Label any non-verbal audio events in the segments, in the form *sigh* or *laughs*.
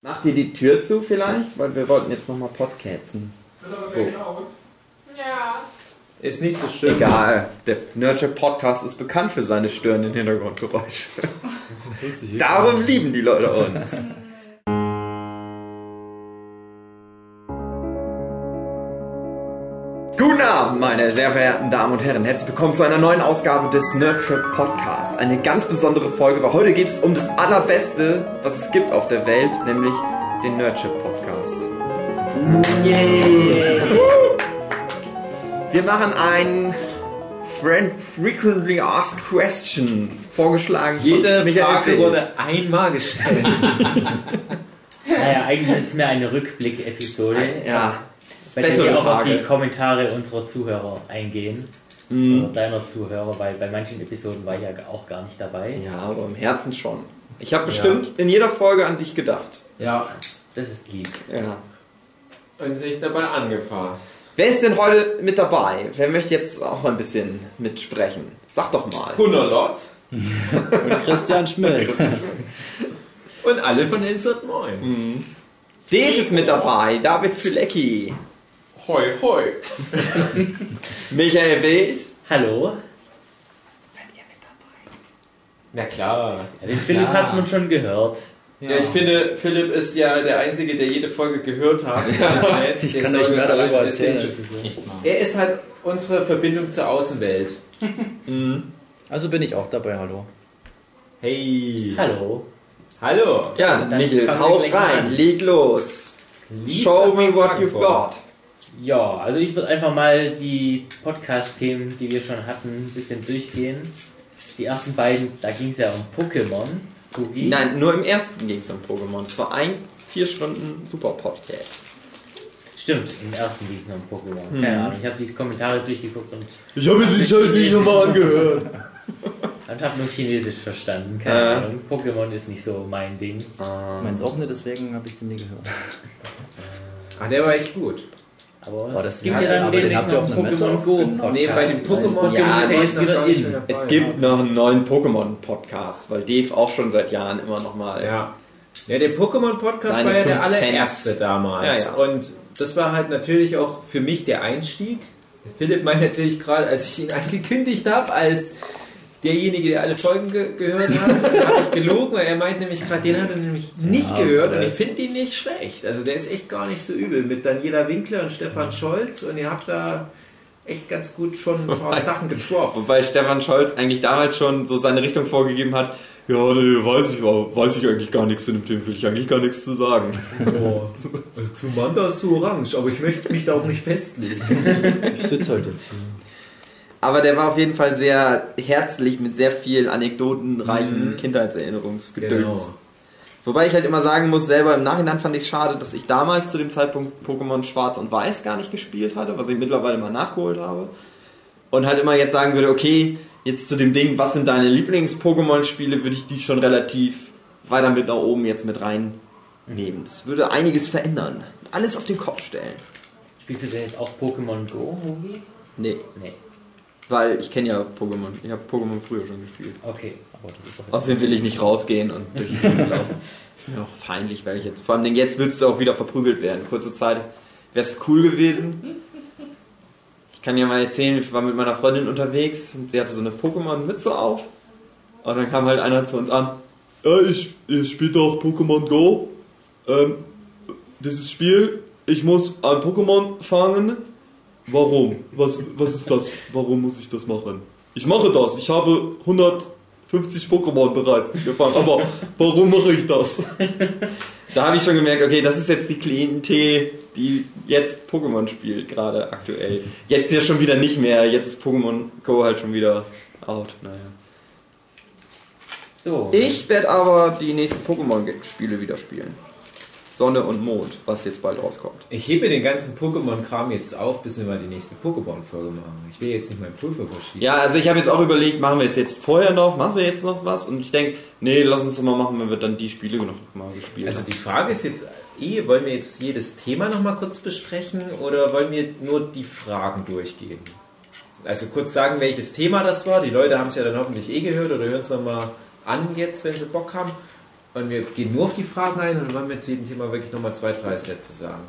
Macht ihr die Tür zu vielleicht? Weil wir wollten jetzt nochmal podcasten. Ja. Ist nicht so schlimm. Egal, der Nurture Podcast ist bekannt für seine störenden Hintergrundgeräusche. Darum lieben die Leute uns. Abend, meine sehr verehrten Damen und Herren. Herzlich willkommen zu einer neuen Ausgabe des Nurture Podcasts. Eine ganz besondere Folge, weil heute geht es um das Allerbeste, was es gibt auf der Welt, nämlich den Nurture Podcast. Wir machen ein Friend Frequently Asked Question vorgeschlagen. von Jede Michael Frage Feld. wurde einmal gestellt. *laughs* Naja, eigentlich ist es mehr eine Rückblick-Episode, Ja, bei der bessere wir auch auf Tage. die Kommentare unserer Zuhörer eingehen. Mhm. Oder deiner Zuhörer, weil bei manchen Episoden war ich ja auch gar nicht dabei. ja, aber im Herzen schon. Ich habe bestimmt in jeder Folge an dich gedacht. ja. Das ist lieb. Ja. Und sich dabei angefasst. Wer ist denn heute mit dabei? Wer möchte jetzt auch ein bisschen mitsprechen? Sag doch mal. Gunnar Lott *laughs* Und Christian Schmidt. und alle von Insert Moin. Dave ist mit dabei. David Fülecki. Hoi, hoi. *laughs* Michael Wild. Hallo? Na klar. Ja, den Philipp hat man schon gehört. Ja. ich finde, Philipp ist ja der Einzige, der jede Folge gehört hat. *laughs* Ich kann euch mehr darüber erzählen. als es ist. Er ist halt unsere Verbindung zur Außenwelt. *laughs* Also bin ich auch dabei, hallo. Hey. Hallo? Hallo. Ja, Michael, haut rein. Leg los. Lies Show me what you've vor. got. Ja, also ich würde einfach mal die Podcast-Themen, die wir schon hatten, ein bisschen durchgehen. Die ersten beiden, da ging es ja um Pokémon. Kugi. Nein, nur im ersten ging es um Pokémon. Es war ein vier Stunden super Podcast. Stimmt, im ersten ging es um Pokémon. Hm. Keine Ahnung, ich habe die Kommentare durchgeguckt und Ich habe mir den Scheiß nicht nochmal angehört. *laughs* Und hab nur Chinesisch verstanden. Keine Äh. Ahnung. Pokémon ist nicht so mein Ding. Meins auch nicht, deswegen habe ich den nie gehört. *laughs* Ah, der war echt gut. Aber Oh, es das- gibt ja, ja dann aber den habt ihr noch auf einen einer Messe Pokémon Go aufgenommen? Nee, bei dem Pokémon Ja, ist ja jetzt wieder in. Es gibt noch einen neuen Pokémon-Podcast, weil Dave auch schon seit Jahren immer noch mal. Ja. Ja, der Pokémon-Podcast war ja der fünf Cent. allererste damals. Ja, ja. Und das war halt natürlich auch für mich der Einstieg. Philipp meint natürlich gerade, als ich ihn *laughs* angekündigt habe, als derjenige, der alle Folgen ge gehört hat, *laughs* habe ich gelogen, weil er meint nämlich gerade, den hat er nämlich nicht Ja, gehört und ich finde ihn nicht schlecht. Also der ist echt gar nicht so übel mit Daniela Winkler und Stefan Scholz und ihr habt da echt ganz gut schon ein paar Sachen getroffen. Wobei Stefan Scholz eigentlich damals schon so seine Richtung vorgegeben hat. Ja, nee, weiß ich, weiß ich eigentlich gar nichts zu dem Thema, will ich eigentlich gar nichts zu sagen. Oh, also zu Manda ist so orange, aber ich möchte mich da auch nicht festlegen. Ich sitze halt jetzt hier. Aber der war auf jeden Fall sehr herzlich mit sehr viel anekdotenreichen Mhm. Kindheitserinnerungsgedöns. Genau. Wobei ich halt immer sagen muss, selber im Nachhinein fand ich es schade, dass ich damals zu dem Zeitpunkt Pokémon Schwarz und Weiß gar nicht gespielt hatte, was ich mittlerweile mal nachgeholt habe. Und halt immer jetzt sagen würde, okay, jetzt zu dem Ding, was sind deine Lieblings-Pokémon-Spiele, würde ich die schon relativ weiter mit nach oben jetzt mit reinnehmen. Das würde einiges verändern. Alles auf den Kopf stellen. Spielst du denn jetzt auch Pokémon Go, Movie? Nee, Nee. Weil ich kenne ja Pokémon. Ich habe Pokémon früher schon gespielt. Okay. Aber das ist doch Außerdem will ich nicht rausgehen und durch die Gegend laufen. *laughs* Ist mir auch peinlich, weil ich jetzt, vor allem jetzt würdest du auch wieder verprügelt werden. Kurze Zeit wäre es cool gewesen. Ich kann dir mal erzählen, ich war mit meiner Freundin unterwegs und sie hatte so eine Pokémon-Mütze auf. Und dann kam halt einer zu uns an. Ja, ich, ich spiele doch Pokémon Go. Ähm, dieses Spiel, ich muss ein Pokémon fangen. Warum? Was, was ist das? Warum muss ich das machen? Ich mache das. Ich habe 150 Pokémon bereits gefangen. Aber warum mache ich das? *laughs* Da habe ich schon gemerkt, okay, das ist jetzt die Klientel, die jetzt Pokémon spielt, gerade aktuell. Jetzt ja schon wieder nicht mehr. Jetzt ist Pokémon Go halt schon wieder out. Naja. So. Ich werde aber die nächsten Pokémon-Spiele wieder spielen. Sonne und Mond, was jetzt bald rauskommt. Ich hebe den ganzen Pokémon-Kram jetzt auf, bis wir mal die nächste Pokémon-Folge machen. Ich will jetzt nicht meinen Pulver verschieben. Ja, also ich habe jetzt auch überlegt, machen wir es jetzt vorher noch, machen wir jetzt noch was? Und ich denke, nee, lass uns doch mal machen, wenn wir dann die Spiele noch mal gespielt Also haben. die Frage ist jetzt eh, wollen wir jetzt jedes Thema nochmal kurz besprechen oder wollen wir nur die Fragen durchgehen? Also kurz sagen, welches Thema das war. Die Leute haben es ja dann hoffentlich eh gehört oder hören es nochmal an jetzt, wenn sie Bock haben. Wollen wir gehen nur auf die Fragen ein oder wollen wir jetzt jedem Thema wirklich nochmal zwei, drei Sätze sagen?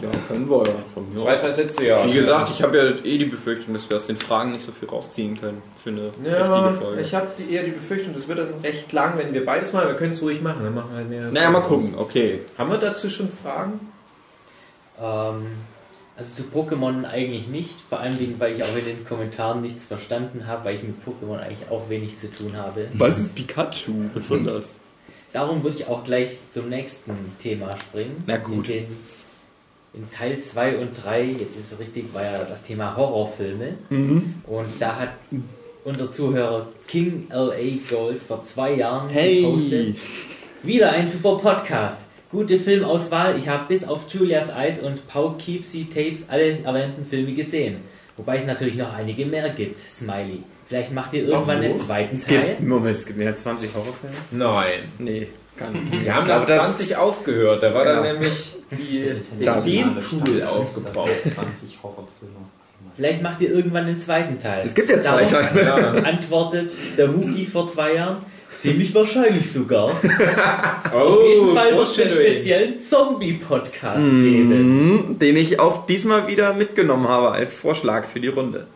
Ja, können wir ja. Von mir Zwei, drei Sätze, ja. Wie gesagt, ich habe ja eh die Befürchtung, dass wir aus den Fragen nicht so viel rausziehen können für eine Ja, richtige Folge. ich habe die, eher die Befürchtung, das wird dann recht lang, wenn wir beides machen. Wir können es ruhig machen, dann machen wir halt mehr. naja, mal gucken, okay. Haben wir dazu schon Fragen? Ähm, also zu Pokémon eigentlich nicht, vor allem Dingen, weil ich auch in den Kommentaren nichts verstanden habe, weil ich mit Pokémon eigentlich auch wenig zu tun habe. Was ist Pikachu? Das? Darum würde ich auch gleich zum nächsten Thema springen. Na gut. In, den, in Teil 2 und 3, jetzt ist es richtig, war ja das Thema Horrorfilme. Mhm. Und da hat unser Zuhörer King LA Gold vor zwei Jahren Hey! gepostet. Wieder ein super Podcast. Gute Filmauswahl. Ich habe bis auf Julias Eis und Poughkeepsie Tapes alle erwähnten Filme gesehen. Wobei es natürlich noch einige mehr gibt. Smiley. Vielleicht macht ihr irgendwann so. einen zweiten Es Teil. gibt, Moment, es gibt mehr als 20 Horrorfilme? Nein. Nee, kann nicht. Wir haben nach glaube, 20 aufgehört. Da war dann Genau. nämlich die, *laughs* der Ideenpool aufgebaut. *laughs* 20 Horrorfilme. Vielleicht macht ihr irgendwann einen zweiten Teil. Es gibt ja zwei Teile. Ja. *laughs* Antwortet der Hugi vor zwei Jahren. Ziemlich wahrscheinlich sogar. Auf Oh, jeden Fall wird es einen speziellen Zombie-Podcast geben. Mhm, den ich auch diesmal wieder mitgenommen habe als Vorschlag für die Runde.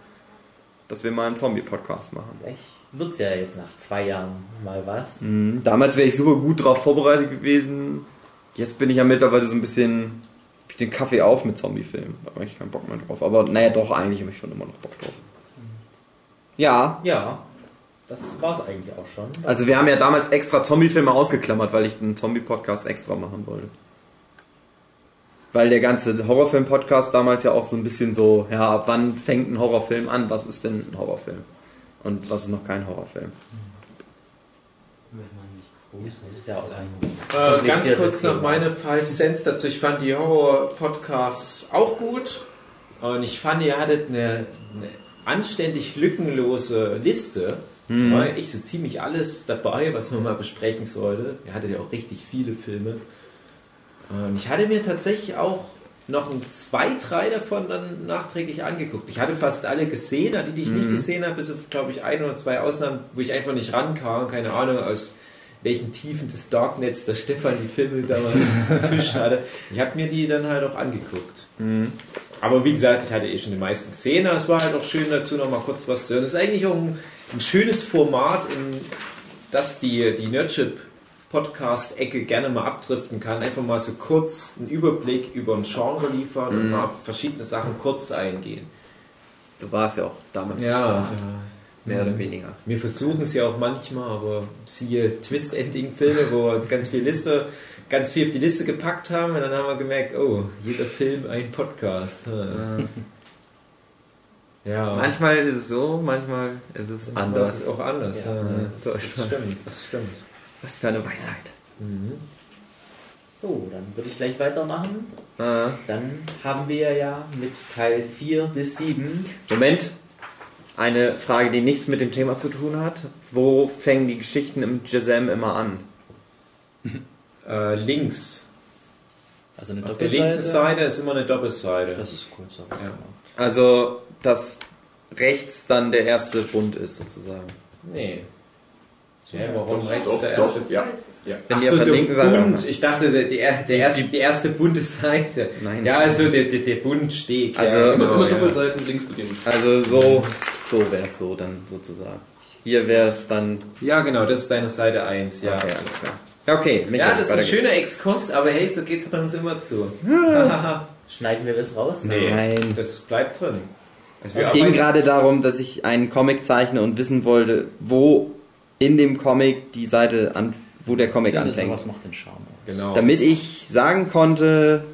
Dass wir mal einen Zombie-Podcast machen. Vielleicht wird es ja jetzt nach zwei Jahren mal was. Mhm, Damals wäre ich super gut drauf vorbereitet gewesen. Jetzt bin ich ja mittlerweile so ein bisschen ich den Kaffee auf mit Zombie-Filmen. Da habe ich keinen Bock mehr drauf. Aber naja, doch, eigentlich habe ich schon immer noch Bock drauf. Ja, Ja, das war es eigentlich auch schon. also wir haben ja damals extra Zombie-Filme ausgeklammert, weil ich einen Zombie-Podcast extra machen wollte. Weil der ganze Horrorfilm-Podcast damals ja auch so ein bisschen so, ja, ab wann fängt ein Horrorfilm an? Was ist denn ein Horrorfilm? Und was ist noch kein Horrorfilm? Wenn man nicht groß ist ja auch Äh, ganz kurz noch meine 5 Cents dazu. Ich fand die Horror-Podcasts auch gut. Und ich fand, ihr hattet eine, eine anständig lückenlose Liste. Da war ich so ziemlich alles dabei, was man mal besprechen sollte. Ihr hattet ja auch richtig viele Filme. Und ich hatte mir tatsächlich auch noch ein zwei, drei davon dann nachträglich angeguckt. Ich hatte fast alle gesehen, die, die ich nicht gesehen habe, bis auf, glaube ich, ein oder zwei Ausnahmen, wo ich einfach nicht rankam. Keine Ahnung, aus welchen Tiefen des Darknets der Stefan die Filme damals *laughs* gefischt hatte. Ich habe mir die dann halt auch angeguckt. Aber wie gesagt, ich hatte eh schon die meisten gesehen, aber es war halt auch schön dazu noch mal kurz was zu hören. Es ist eigentlich auch ein, ein schönes Format, in das die, die Nerdship Podcast-Ecke gerne mal abdriften kann. Einfach mal so kurz einen Überblick über ein Genre liefern und mal auf verschiedene Sachen kurz eingehen. So war es ja auch damals. Ja, Mehr oder weniger. wir versuchen es ja auch manchmal, aber siehe Twist-Ending-Filme, wo wir uns ganz viel Liste, ganz viel auf die Liste gepackt haben und dann haben wir gemerkt, oh, jeder Film ein Podcast. Ja. Manchmal ist es so, manchmal ist es Das anders. ist auch anders. Ja. Ja. Das, das stimmt, das stimmt. Was für eine Weisheit. Mhm. So, dann würde ich gleich weitermachen. Äh, Dann haben wir ja mit Teil 4 bis 7 Moment. Eine Frage, die nichts mit dem Thema zu tun hat. Wo fängen die Geschichten im Jazam immer an? *laughs* Äh, links. Also eine Auf der linken. Seite ist immer eine Doppelseite. Das ist cool, so was Ja. gemacht. Also, dass rechts dann der erste Bund ist, sozusagen. nee. Ja, warum Doch, rechts doch, der doch, erste ja. ja. Wenn Ach die auf der linken Seite. Bund. Ich dachte, der, der, der erste, die erste bunte Seite. Nein. Ja, also der, der, der Bundsteg. Also, ja, Immer, genau, immer ja. Doppelseiten links beginnen. Also so, so wäre es so dann sozusagen. Hier wäre es dann. Ja, genau, das ist deine Seite 1, ja. Okay, alles klar. Ja, okay. Michael, Ja, das ist ein geht's. schöner Exkurs, aber hey, so geht's bei uns immer zu. *laughs* schneiden wir das raus. nee, Nein. das bleibt drin. Also Es ging gerade darum, dass ich einen Comic zeichne und wissen wollte, wo in dem Comic die Seite an, wo der Comic Ich finde, anfängt. sowas macht den Charme aus. Genau. Damit ich sagen konnte,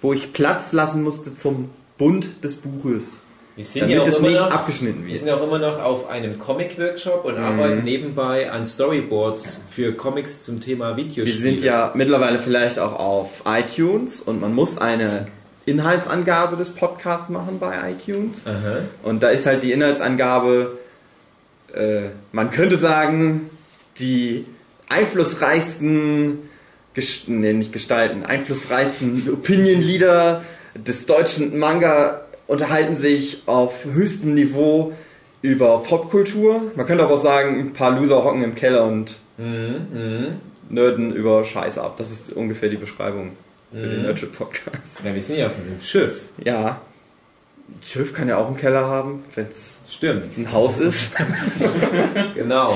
wo ich Platz lassen musste zum Bund des Buches. wir sind ja Damit auch es nicht noch, abgeschnitten wir wird. sind ja auch immer noch auf einem Comic-Workshop und arbeiten nebenbei an Storyboards für Comics zum Thema Videospiele. Wir sind ja mittlerweile vielleicht auch auf iTunes und man muss eine Inhaltsangabe des Podcasts machen bei iTunes. Aha. Und da ist halt die Inhaltsangabe, äh, man könnte sagen, die einflussreichsten, Gest nee, nicht Gestalten, einflussreichsten Opinion-Leader des deutschen Manga unterhalten sich auf höchstem Niveau über Popkultur. Man könnte aber auch sagen, ein paar Loser hocken im Keller und Mhm. Nerden über Scheiße ab. Das ist ungefähr die Beschreibung für den Mhm. Nerdship Podcast. Ja, wir sind ja auf einem Schiff. Ja. Ein Schiff kann ja auch einen Keller haben, wenn es Stimmt, ein Haus ist. *laughs* genau.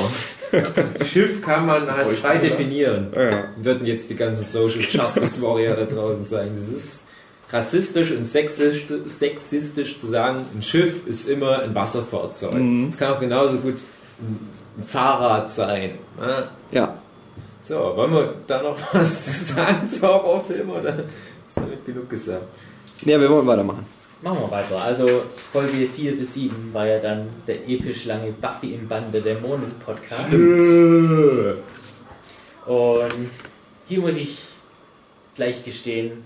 Schiff kann man halt frei definieren. ja. Würden jetzt die ganzen Social Justice Warrior da draußen sagen. Das ist rassistisch und sexistisch, sexistisch zu sagen, ein Schiff ist immer ein Wasserfahrzeug. Es Mhm. kann auch genauso gut ein ein Fahrrad sein. ne? ja. So, wollen wir da noch was zu sagen zu Horrorfilmen oder ist damit genug gesagt? Ja, wir wollen weitermachen. Machen wir weiter. Also Folge 4 bis 7 war ja dann der episch lange Buffy im Band der Dämonen Podcast. Und hier muss ich gleich gestehen,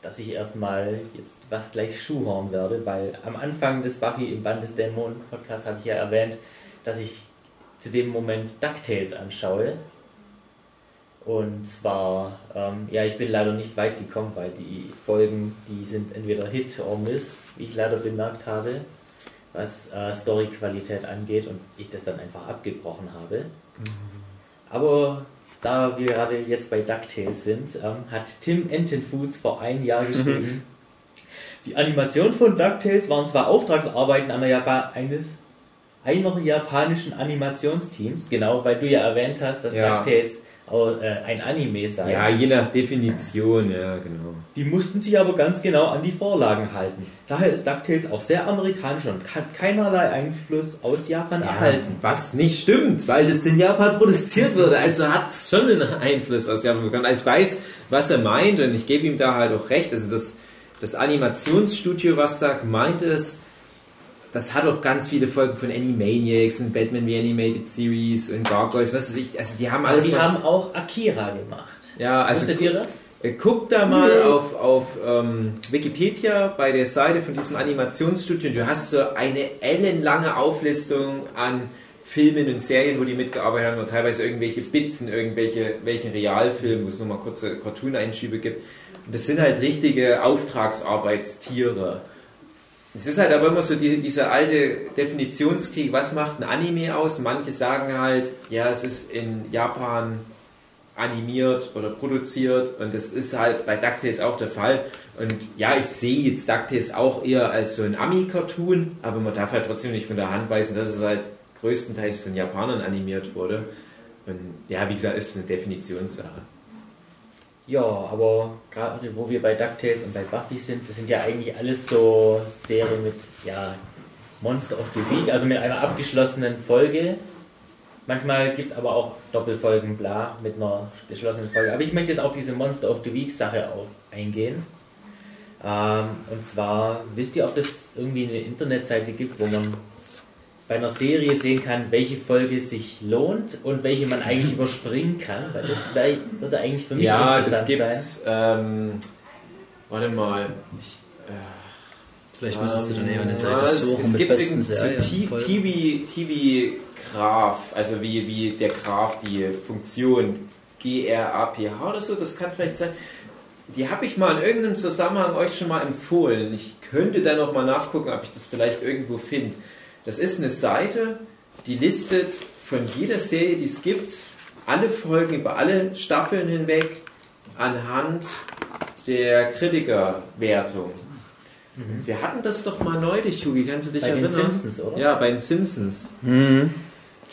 dass ich erstmal jetzt was gleich schuhhorn werde, weil am Anfang des Buffy im Band des Dämonen Podcasts habe ich ja erwähnt, dass ich zu dem Moment DuckTales anschaue. Und zwar, ähm, ja, ich bin leider nicht weit gekommen, weil die Folgen, die sind entweder Hit or Miss, wie ich leider bemerkt habe, was äh, Storyqualität angeht und ich das dann einfach abgebrochen habe. Aber da wir gerade jetzt bei DuckTales sind, ähm, hat Tim Entenfuß vor einem Jahr geschrieben, *laughs* die Animation von DuckTales waren zwar Auftragsarbeiten einer, Japa eines, einer japanischen Animationsteams, genau, weil du ja erwähnt hast, dass Ja. DuckTales ein Anime sei. Ja, je nach Definition, ja, genau. Die mussten sich aber ganz genau an die Vorlagen halten. Daher ist DuckTales auch sehr amerikanisch und hat keinerlei Einfluss aus Japan erhalten. Was nicht stimmt, weil das in Japan produziert wurde. Also hat es schon einen Einfluss aus Japan bekommen. Also ich weiß, was er meint und ich gebe ihm da halt auch recht. Also das, das Animationsstudio, was da gemeint ist, das hat auch ganz viele Folgen von Animaniacs und Batman The Animated Series und Gargoyles, was weiß ich. Also die haben alles. die mal- haben auch Akira gemacht. ja, also Wusstet ihr das? äh, Guck da mal auf, auf ähm, Wikipedia bei der Seite von diesem Animationsstudio. Du hast so eine ellenlange Auflistung an Filmen und Serien, wo die mitgearbeitet haben und teilweise irgendwelche Bits in irgendwelche welchen Realfilmen, wo es nochmal kurze Cartoon-Einschübe gibt. Und das sind halt richtige Auftragsarbeitstiere. Es ist halt aber immer so die, dieser alte Definitionskrieg, was macht ein Anime aus? Manche sagen halt, ja, es ist in Japan animiert oder produziert und das ist halt bei DuckTales auch der Fall. Und ja, ich sehe jetzt DuckTales auch eher als so ein Ami-Cartoon, aber man darf halt trotzdem nicht von der Hand weisen, dass es halt größtenteils von Japanern animiert wurde. Und ja, wie gesagt, ist eine Definitionssache. Ja, aber gerade wo wir bei DuckTales und bei Buffy sind, das sind ja eigentlich alles so Serien mit ja, Monster of the Week, also mit einer abgeschlossenen Folge. Manchmal gibt es aber auch Doppelfolgen, bla, mit einer geschlossenen Folge. Aber ich möchte jetzt auf diese Monster of the Week Sache auch eingehen. Ähm, und zwar, wisst ihr, ob es irgendwie eine Internetseite gibt, wo man bei einer Serie sehen kann, welche Folge sich lohnt und welche man eigentlich *laughs* überspringen kann? Weil das wär- würde eigentlich für mich Ja, das interessant sein. gibt's. Ähm, warte mal. Ich, äh, Vielleicht müsstest du dann eher eine Ähm, Seite ja, es- suchen es mit gibt besten so Serien. Folgen. TV, TV Graph, also wie, wie der Graph, die Funktion G-R-A-P-H oder so, das kann vielleicht sein. Die habe ich mal in irgendeinem Zusammenhang euch schon mal empfohlen. Ich könnte da noch mal nachgucken, ob ich das vielleicht irgendwo finde. Das ist eine Seite, die listet von jeder Serie, die es gibt, alle Folgen über alle Staffeln hinweg anhand der Kritikerwertung. Wir hatten das doch mal neulich, Hugi, kannst du dich Bei den erinnern? Simpsons, oder? Ja, bei den Simpsons. Mhm.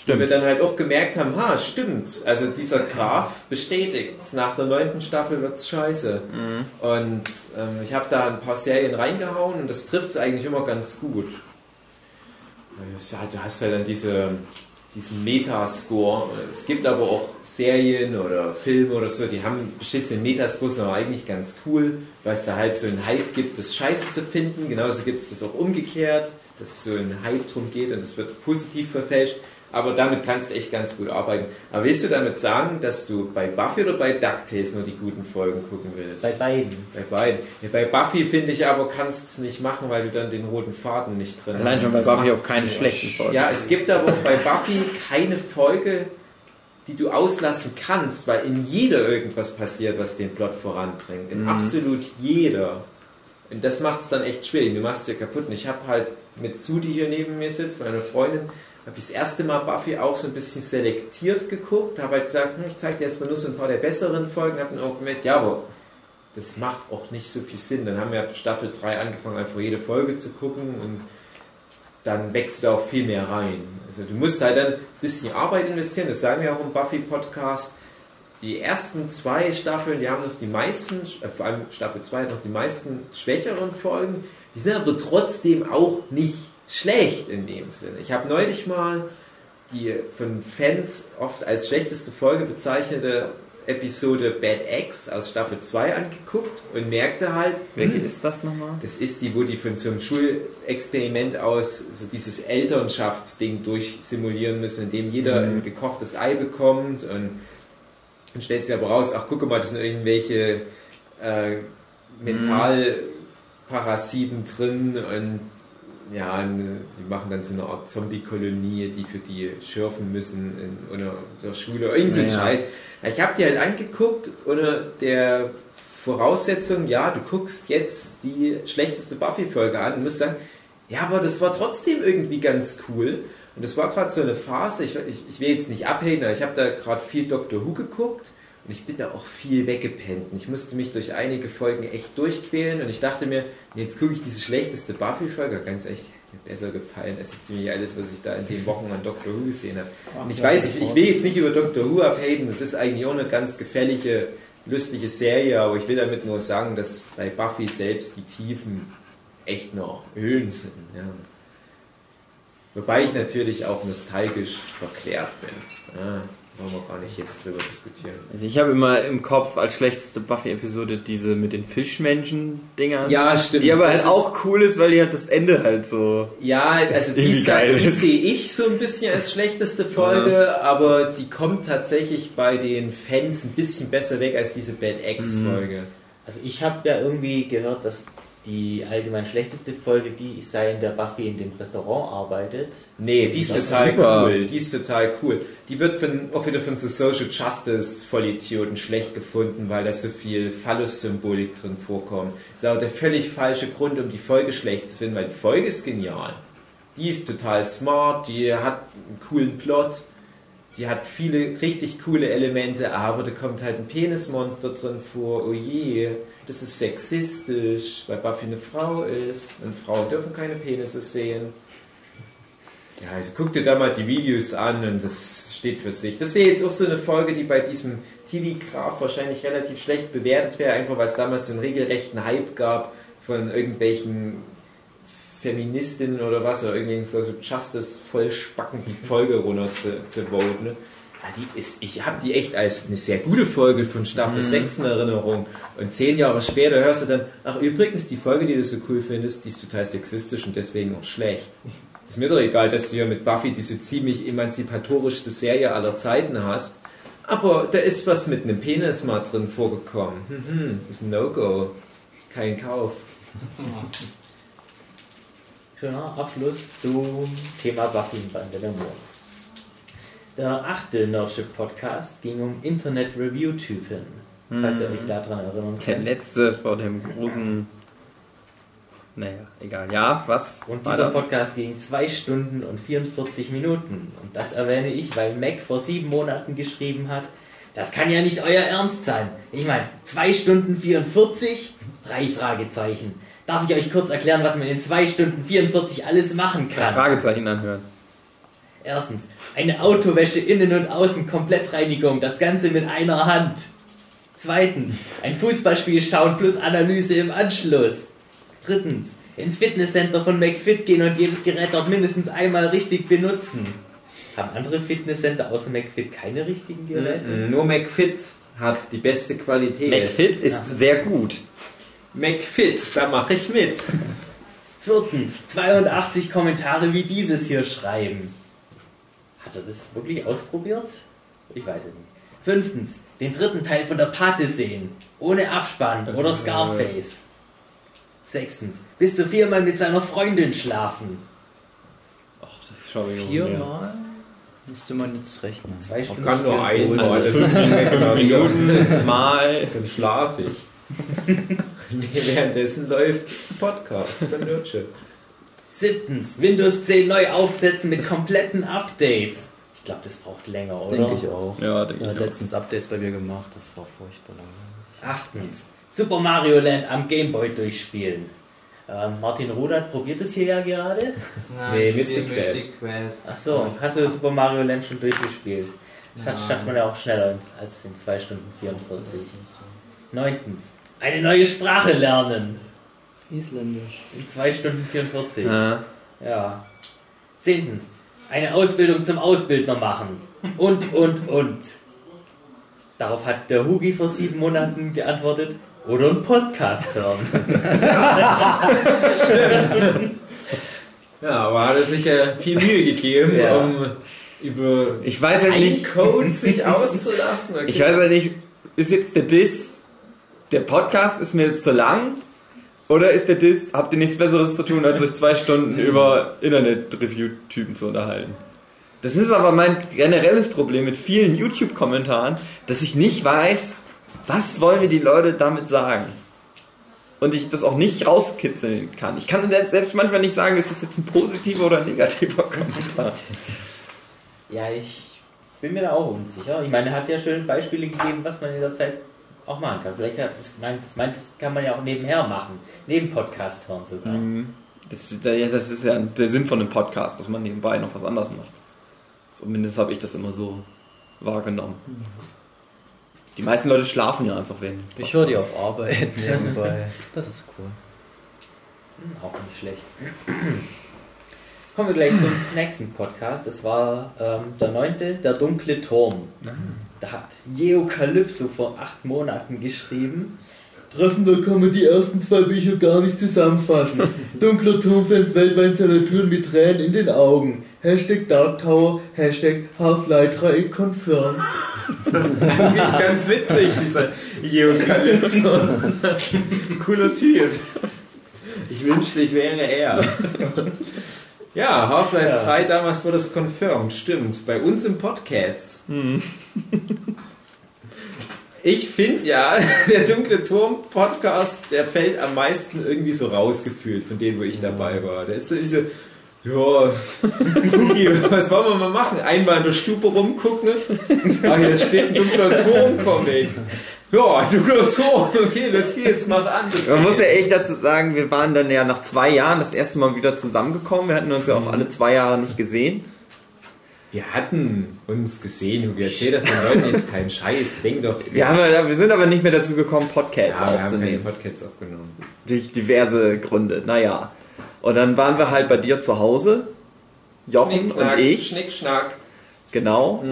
Wo wir dann halt auch gemerkt haben, ha, stimmt, also dieser Graph bestätigt, nach der neunten Staffel wird's scheiße. Und ähm, ich habe da ein paar Serien reingehauen und das trifft es eigentlich immer ganz gut. Halt- Du hast ja dann diese, diesen Metascore. Es gibt aber auch Serien oder Filme oder so, die haben beschissene Metascores, aber eigentlich ganz cool, weil es da halt so einen Hype gibt, das Scheiße zu finden. Genauso gibt es das auch umgekehrt, dass es so ein Hype drum geht und es wird positiv verfälscht. Aber damit kannst du echt ganz gut arbeiten. Aber willst du damit sagen, dass du bei Buffy oder bei DuckTales nur die guten Folgen gucken willst? Bei beiden. Bei beiden. Ja, bei Buffy finde ich aber, kannst du es nicht machen, weil du dann den roten Faden nicht drin Allein hast. schon bei Buffy auch keine schlechten Folgen. Ja, es gibt aber auch bei Buffy keine Folge, die du auslassen kannst, weil in jeder irgendwas passiert, was den Plot voranbringt. In absolut jeder. Und das macht es dann echt schwierig. Du machst es dir kaputt. Und ich habe halt mit Sudi hier neben mir sitzt, meine Freundin, habe ich das erste Mal Buffy auch so ein bisschen selektiert geguckt, habe halt gesagt, hm, ich zeige dir jetzt mal nur so ein paar der besseren Folgen, habe dann auch gemerkt, ja, aber das macht auch nicht so viel Sinn. Dann haben wir ab Staffel 3 angefangen, einfach jede Folge zu gucken und dann wächst du da auch viel mehr rein. Also du musst halt dann ein bisschen Arbeit investieren, das sagen wir auch im Buffy-Podcast. Die ersten zwei Staffeln, die haben noch die meisten, äh, vor allem Staffel 2 hat noch die meisten schwächeren Folgen, die sind aber trotzdem auch nicht schlecht in dem Sinne. Ich habe neulich mal die von Fans oft als schlechteste Folge bezeichnete Episode Bad Eggs aus Staffel 2 angeguckt und merkte halt, Welche ist das nochmal? das ist die, wo die von so einem Schulexperiment aus so dieses Elternschaftsding durchsimulieren müssen, indem jeder ein gekochtes Ei bekommt und dann stellt sich aber raus, ach guck mal, das sind irgendwelche äh, Mentalparasiten drin und ja, die machen dann so eine Art Zombie-Kolonie, die für die schürfen müssen in, in der Schule, irgend so ein Ja, ja. Scheiß. Ich habe die halt angeguckt unter der Voraussetzung, ja, du guckst jetzt die schlechteste Buffy-Folge an und musst sagen, ja, aber das war trotzdem irgendwie ganz cool. Und das war gerade so eine Phase, ich, ich, ich will jetzt nicht abhängen, aber ich habe da gerade viel Doctor Who geguckt und ich bin da auch viel weggepennt. Und Ich musste mich durch einige Folgen echt durchquälen und ich dachte mir, jetzt gucke ich diese schlechteste Buffy-Folge, ganz echt, mir besser gefallen als ziemlich alles, was ich da in den Wochen an Doctor Who gesehen habe. Und ich weiß, ich, ich will jetzt nicht über Doctor Who abhaten, das ist eigentlich auch eine ganz gefällige, lustige Serie, aber ich will damit nur sagen, dass bei Buffy selbst die Tiefen echt noch Höhen sind. Ja. Wobei ich natürlich auch nostalgisch verklärt bin. Ja, wollen wir gar nicht jetzt drüber diskutieren. Also ich habe immer im Kopf als schlechteste Buffy-Episode diese mit den Fischmenschen-Dingern. Ja, stimmt. Die aber Das halt ist- auch cool ist, weil die halt das Ende halt so. Ja, also die, geil die ist. sehe ich so ein bisschen als schlechteste Folge, aber die kommt tatsächlich bei den Fans ein bisschen besser weg als diese Bad Eggs-Folge. Also ich habe ja irgendwie gehört, dass die allgemein schlechteste Folge die sei, in der Buffy in dem Restaurant arbeitet. Nee, die ist Das ist total super. cool. Die ist total cool. Die wird von, auch wieder von so Social Justice Vollidioten schlecht gefunden, weil da so viel Phallus-Symbolik drin vorkommt. Das ist aber der völlig falsche Grund, um die Folge schlecht zu finden, weil die Folge ist genial. Die ist total smart, die hat einen coolen Plot, die hat viele richtig coole Elemente, aber da kommt halt ein Penismonster drin vor. Oh je, das ist sexistisch, weil Buffy eine Frau ist und Frauen dürfen keine Penisse sehen. Ja, also guck dir da mal die Videos an und das steht für sich. Das wäre jetzt auch so eine Folge, die bei diesem TV-Graf wahrscheinlich relativ schlecht bewertet wäre, einfach weil es damals so einen regelrechten Hype gab von irgendwelchen Feministinnen oder was, oder irgendwelchen so Justice vollspacken, die Folge runter zu, zu voten. Ne? Die ist, ich habe die echt als eine sehr gute Folge von Staffel 6 in Erinnerung. Und zehn Jahre später hörst du dann, ach übrigens, die Folge, die du so cool findest, die ist total sexistisch und deswegen auch schlecht. Ist mir doch egal, dass du ja mit Buffy diese ziemlich emanzipatorischste Serie aller Zeiten hast. Aber da ist was mit einem Penis mal drin vorgekommen. Mhm, ist ein No-Go. Kein Kauf. *laughs* Schöner Abschluss zum Thema Buffy im Bande der Mond. Der achte Nerdship Podcast ging um Internet-Review-Typen. Falls ihr euch daran erinnern Der könnt. letzte vor dem großen. Naja, egal. Ja, was? Und dieser da? Podcast ging 2 Stunden und 44 Minuten. Und das erwähne ich, weil Mac vor sieben Monaten geschrieben hat, das kann ja nicht euer Ernst sein. Ich meine, 2 Stunden 44? Drei Fragezeichen. Darf ich euch kurz erklären, was man in 2 Stunden 44 alles machen kann? Fragezeichen anhören. Erstens, eine Autowäsche Innen- und Außen-Komplettreinigung, das Ganze mit einer Hand. Zweitens, ein Fußballspiel schauen plus Analyse im Anschluss. Drittens, ins Fitnesscenter von McFit gehen und jedes Gerät dort mindestens einmal richtig benutzen. Haben andere Fitnesscenter außer McFit keine richtigen Geräte? Mhm, Nur McFit hat die beste Qualität. McFit ist Ja. sehr gut. McFit, da mache ich mit. Viertens, 82 Kommentare wie dieses hier schreiben. Hat er das wirklich ausprobiert? Ich weiß es nicht. Fünftens, den dritten Teil von der Pate sehen. Ohne Abspann oder Scarface. Sechstens, bis zu viermal mit seiner Freundin schlafen. Ach, das schau ich Viermal? Müsste man jetzt rechnen. Zwei Stunden. kann nur einmal. Das *laughs* ist Minuten mal. Dann schlafe ich. *laughs* nee, währenddessen läuft ein Podcast von Nurture. Siebtens, Windows 10 neu aufsetzen mit kompletten Updates. Ich glaube, das braucht länger, oder? Denke ich auch. Ja, denke Er ich hat auch. letztens Updates bei mir gemacht, das war furchtbar lang. Achtens, Super Mario Land am Gameboy durchspielen. Ähm, Martin Rudert probiert es hier ja gerade. *laughs* Nee, ich Mystic Quest. Mystic Quest. Ach so, hast du Super Mario Land schon durchgespielt? Das Nein. schafft man ja auch schneller als in 2 Stunden 44. Neuntens, eine neue Sprache lernen. Isländisch. In 2 Stunden 44. Ja. Ja. Zehntens, eine Ausbildung zum Ausbildner machen. Und, und, und. Darauf hat der Hugi vor sieben Monaten geantwortet. Oder einen Podcast hören. *laughs* Ja, aber hat er sich ja viel Mühe gegeben, Ja. um über Ich weiß halt nicht, Code sich auszulassen. Okay. *laughs* ich weiß halt nicht, ist jetzt der Diss, der Podcast ist mir jetzt zu lang? Oder ist der Diss, habt ihr nichts Besseres zu tun, als euch zwei Stunden über Internet-Review-Typen zu unterhalten? Das ist aber mein generelles Problem mit vielen YouTube-Kommentaren, dass ich nicht weiß, was wollen mir die Leute damit sagen. Und ich das auch nicht rauskitzeln kann. Ich kann selbst manchmal nicht sagen, ist das jetzt ein positiver oder ein negativer Kommentar. Ja, ich bin mir da auch unsicher. Ich meine, er hat ja schön Beispiele gegeben, was man in der Zeit auch machen kann. Vielleicht hat das meint, das meint, das kann man ja auch nebenher machen. Neben Podcast hören sogar. Das, das ist ja der Sinn von einem Podcast, dass man nebenbei noch was anderes macht. Zumindest habe ich das immer so wahrgenommen. Die meisten Leute schlafen ja einfach während. Ich höre die auf Arbeit nebenbei. Das ist cool. Hm, Auch nicht schlecht. *clears throat* Kommen wir gleich zum nächsten Podcast. Das war ähm, der neunte, der dunkle Turm. Da hat Geokalypso vor acht Monaten geschrieben. Treffender kann man die ersten zwei Bücher gar nicht zusammenfassen. *laughs* Dunkler Turmfans weltweit Türen mit Tränen in den Augen. Hashtag Dark Tower, Hashtag Half-Life 3 confirmed. *laughs* ganz witzig, dieser Geokalypso. Cooler Typ. Ich wünschte, ich wäre er. *laughs* Ja, Half-Life Ja. 3, damals wurde es confirmed, stimmt. Bei uns im Podcast. *laughs* Ich finde ja, *laughs* der Dunkle Turm Podcast, der fällt am meisten irgendwie so rausgefühlt von denen, wo ich dabei war. Der ist so diese, ja, *laughs* was wollen wir mal machen? Einmal in der Stube rumgucken. Ah, hier steht ein dunkler Turm-Comic. Ja, dunkler Turm, okay, das geht's, mach an. Das Man muss ja echt dazu sagen, wir waren dann ja nach zwei Jahren das erste Mal wieder zusammengekommen. Wir hatten uns ja auch alle zwei Jahre nicht gesehen. Wir hatten uns gesehen, Hugi, erzähl doch den Leuten jetzt keinen Scheiß. Denk doch. *laughs* Wir, haben, ja- wir sind aber nicht mehr dazu gekommen, Podcasts ja, wir haben keine aufzunehmen. Podcasts aufgenommen. Durch diverse Gründe. Naja. Und dann waren wir halt bei dir zu Hause. Jochen und ich. Schnick, schnack. Genau.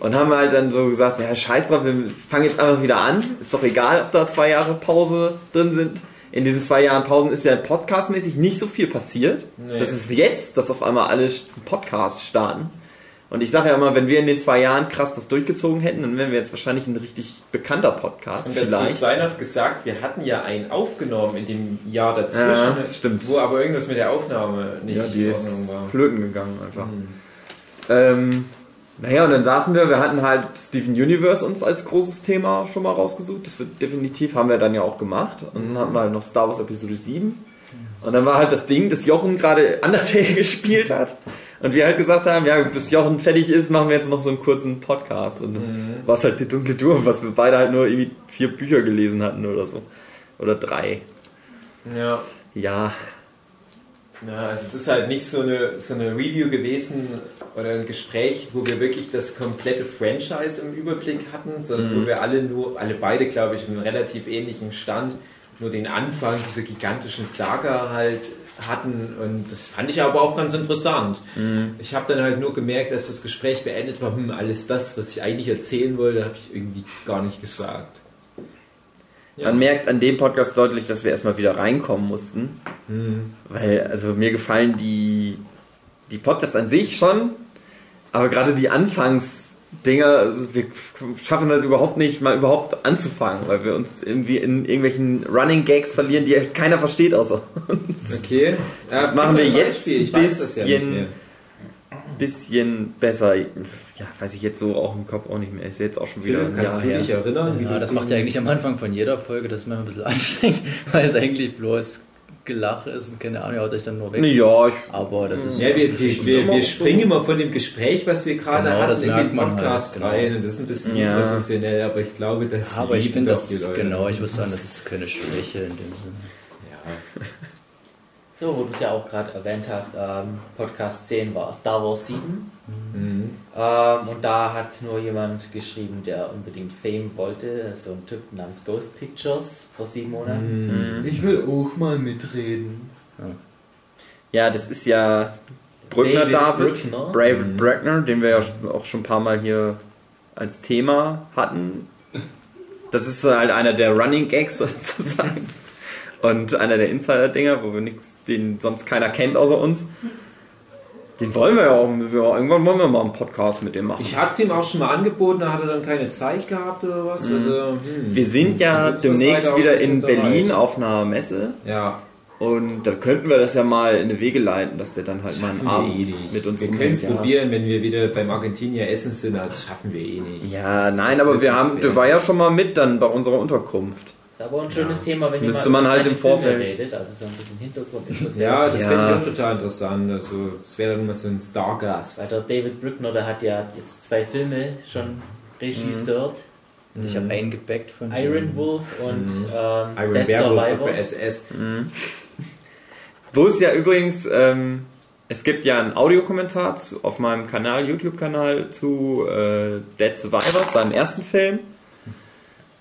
Und haben halt dann so gesagt, ja, scheiß drauf, wir fangen jetzt einfach wieder an. Ist doch egal, ob da zwei Jahre Pause drin sind. In diesen zwei Jahren Pausen ist ja podcastmäßig nicht so viel passiert. Nee. Das ist jetzt, dass auf einmal alle einen Podcast starten. Und ich sage ja immer, wenn wir in den zwei Jahren krass das durchgezogen hätten, dann wären wir jetzt wahrscheinlich ein richtig bekannter Podcast. Und dazu vielleicht. sei noch gesagt, wir hatten ja einen aufgenommen in dem Jahr dazwischen, Ja, stimmt. wo aber irgendwas mit der Aufnahme nicht Ja, die in ist Ordnung war. flöten gegangen einfach. Hm. Ähm, naja, und dann saßen wir, wir hatten halt Steven Universe uns als großes Thema schon mal rausgesucht. Das wird definitiv, haben wir dann ja auch gemacht. Und dann hatten wir halt noch Star Wars Episode 7. Und dann war halt das Ding, dass Jochen gerade Undertale *laughs* gespielt hat. Und wir halt gesagt haben, ja, bis Jochen fertig ist, machen wir jetzt noch so einen kurzen Podcast. Und dann war es halt die dunkle Tour, was wir beide halt nur irgendwie vier Bücher gelesen hatten oder so. Oder drei. Ja. Ja. Ja, also es ist halt nicht so eine, so eine Review gewesen oder ein Gespräch, wo wir wirklich das komplette Franchise im Überblick hatten, sondern wo wir alle nur, alle beide, glaube ich, einen relativ ähnlichen Stand, nur den Anfang dieser gigantischen Saga halt hatten und das fand ich aber auch ganz interessant. Ich habe dann halt nur gemerkt, dass das Gespräch beendet war, hm, alles das, was ich eigentlich erzählen wollte, habe ich irgendwie gar nicht gesagt. Ja. Man merkt an dem Podcast deutlich, dass wir erstmal wieder reinkommen mussten. Hm. Weil, also mir gefallen die, die Podcasts an sich schon, aber gerade die Anfangsdinger, also wir schaffen das überhaupt nicht, mal überhaupt anzufangen, weil wir uns irgendwie in irgendwelchen Running Gags verlieren, die echt keiner versteht außer uns. Okay. Das Ja, machen wir jetzt ein das ja nicht bisschen- besser, ja, weiß ich jetzt so auch im Kopf auch nicht mehr, ist jetzt auch schon wieder Philipp, kannst Jahr du her. dich erinnern? Ja, das macht ja eigentlich am Anfang von jeder Folge, das ist manchmal ein bisschen *laughs* anstrengend, weil es eigentlich bloß Gelache ist und keine Ahnung, ihr haut euch dann nur weg. Ja, ich, Aber das ist. Ja, wir, wir, wir, wir springen immer von dem Gespräch, was wir gerade Genau, hatten, das in merkt den man halt, Podcast genau. rein. Und das ist ein bisschen Ja. unprofessionell, aber ich glaube, das aber ich lieben finde doch das, die Leute. genau, ich würde sagen, das ist keine Schwäche in dem Sinne. Ja. So, wo du es ja auch gerade erwähnt hast, ähm, Podcast 10 war Star Wars 7. Mhm. Ähm, und da hat nur jemand geschrieben, der unbedingt Fame wollte. So ein Typ namens Ghost Pictures vor sieben Monaten. Mhm. Ich will auch mal mitreden. ja, das ist ja Brückner David, Brückner. Brave Mhm. Brückner, den wir ja auch schon ein paar Mal hier als Thema hatten. Das ist halt einer der Running Gags *laughs* sozusagen. Und einer der Insider-Dinger, wo wir nichts, den sonst keiner kennt außer uns. Den wollen wir ja auch, ja, irgendwann wollen wir mal einen Podcast mit dem machen. Ich hatte es ihm auch schon mal angeboten, da hat er dann keine Zeit gehabt oder was. Also, hm. Wir sind ja demnächst wieder in bereit. Berlin auf einer Messe. Ja, Und da könnten wir das ja mal in die Wege leiten, dass der dann halt mal einen schaffen Abend eh mit uns Wir können es ja. probieren, wenn wir wieder beim Argentinier essen sind, das schaffen wir eh nicht. Ja, Das- nein, aber wir haben, der war ja schon mal mit dann bei unserer Unterkunft. Ist aber ein schönes Thema, wenn das müsste man über halt im Vorfeld- redet, also so ein bisschen Hintergrund. Ja, das Ja. wäre total interessant. Also, es wäre dann mal so ein Stargast. Weil der David Brückner, der hat ja jetzt zwei Filme schon regisseurt. Ich habe einen gebackt von Iron Wolf und Mhm. ähm, Iron für Survivors. SS. Wo es ja übrigens, ähm, es gibt ja einen Audiokommentar zu, auf meinem Kanal, YouTube-Kanal zu äh, Dead Survivors, seinem ersten Film.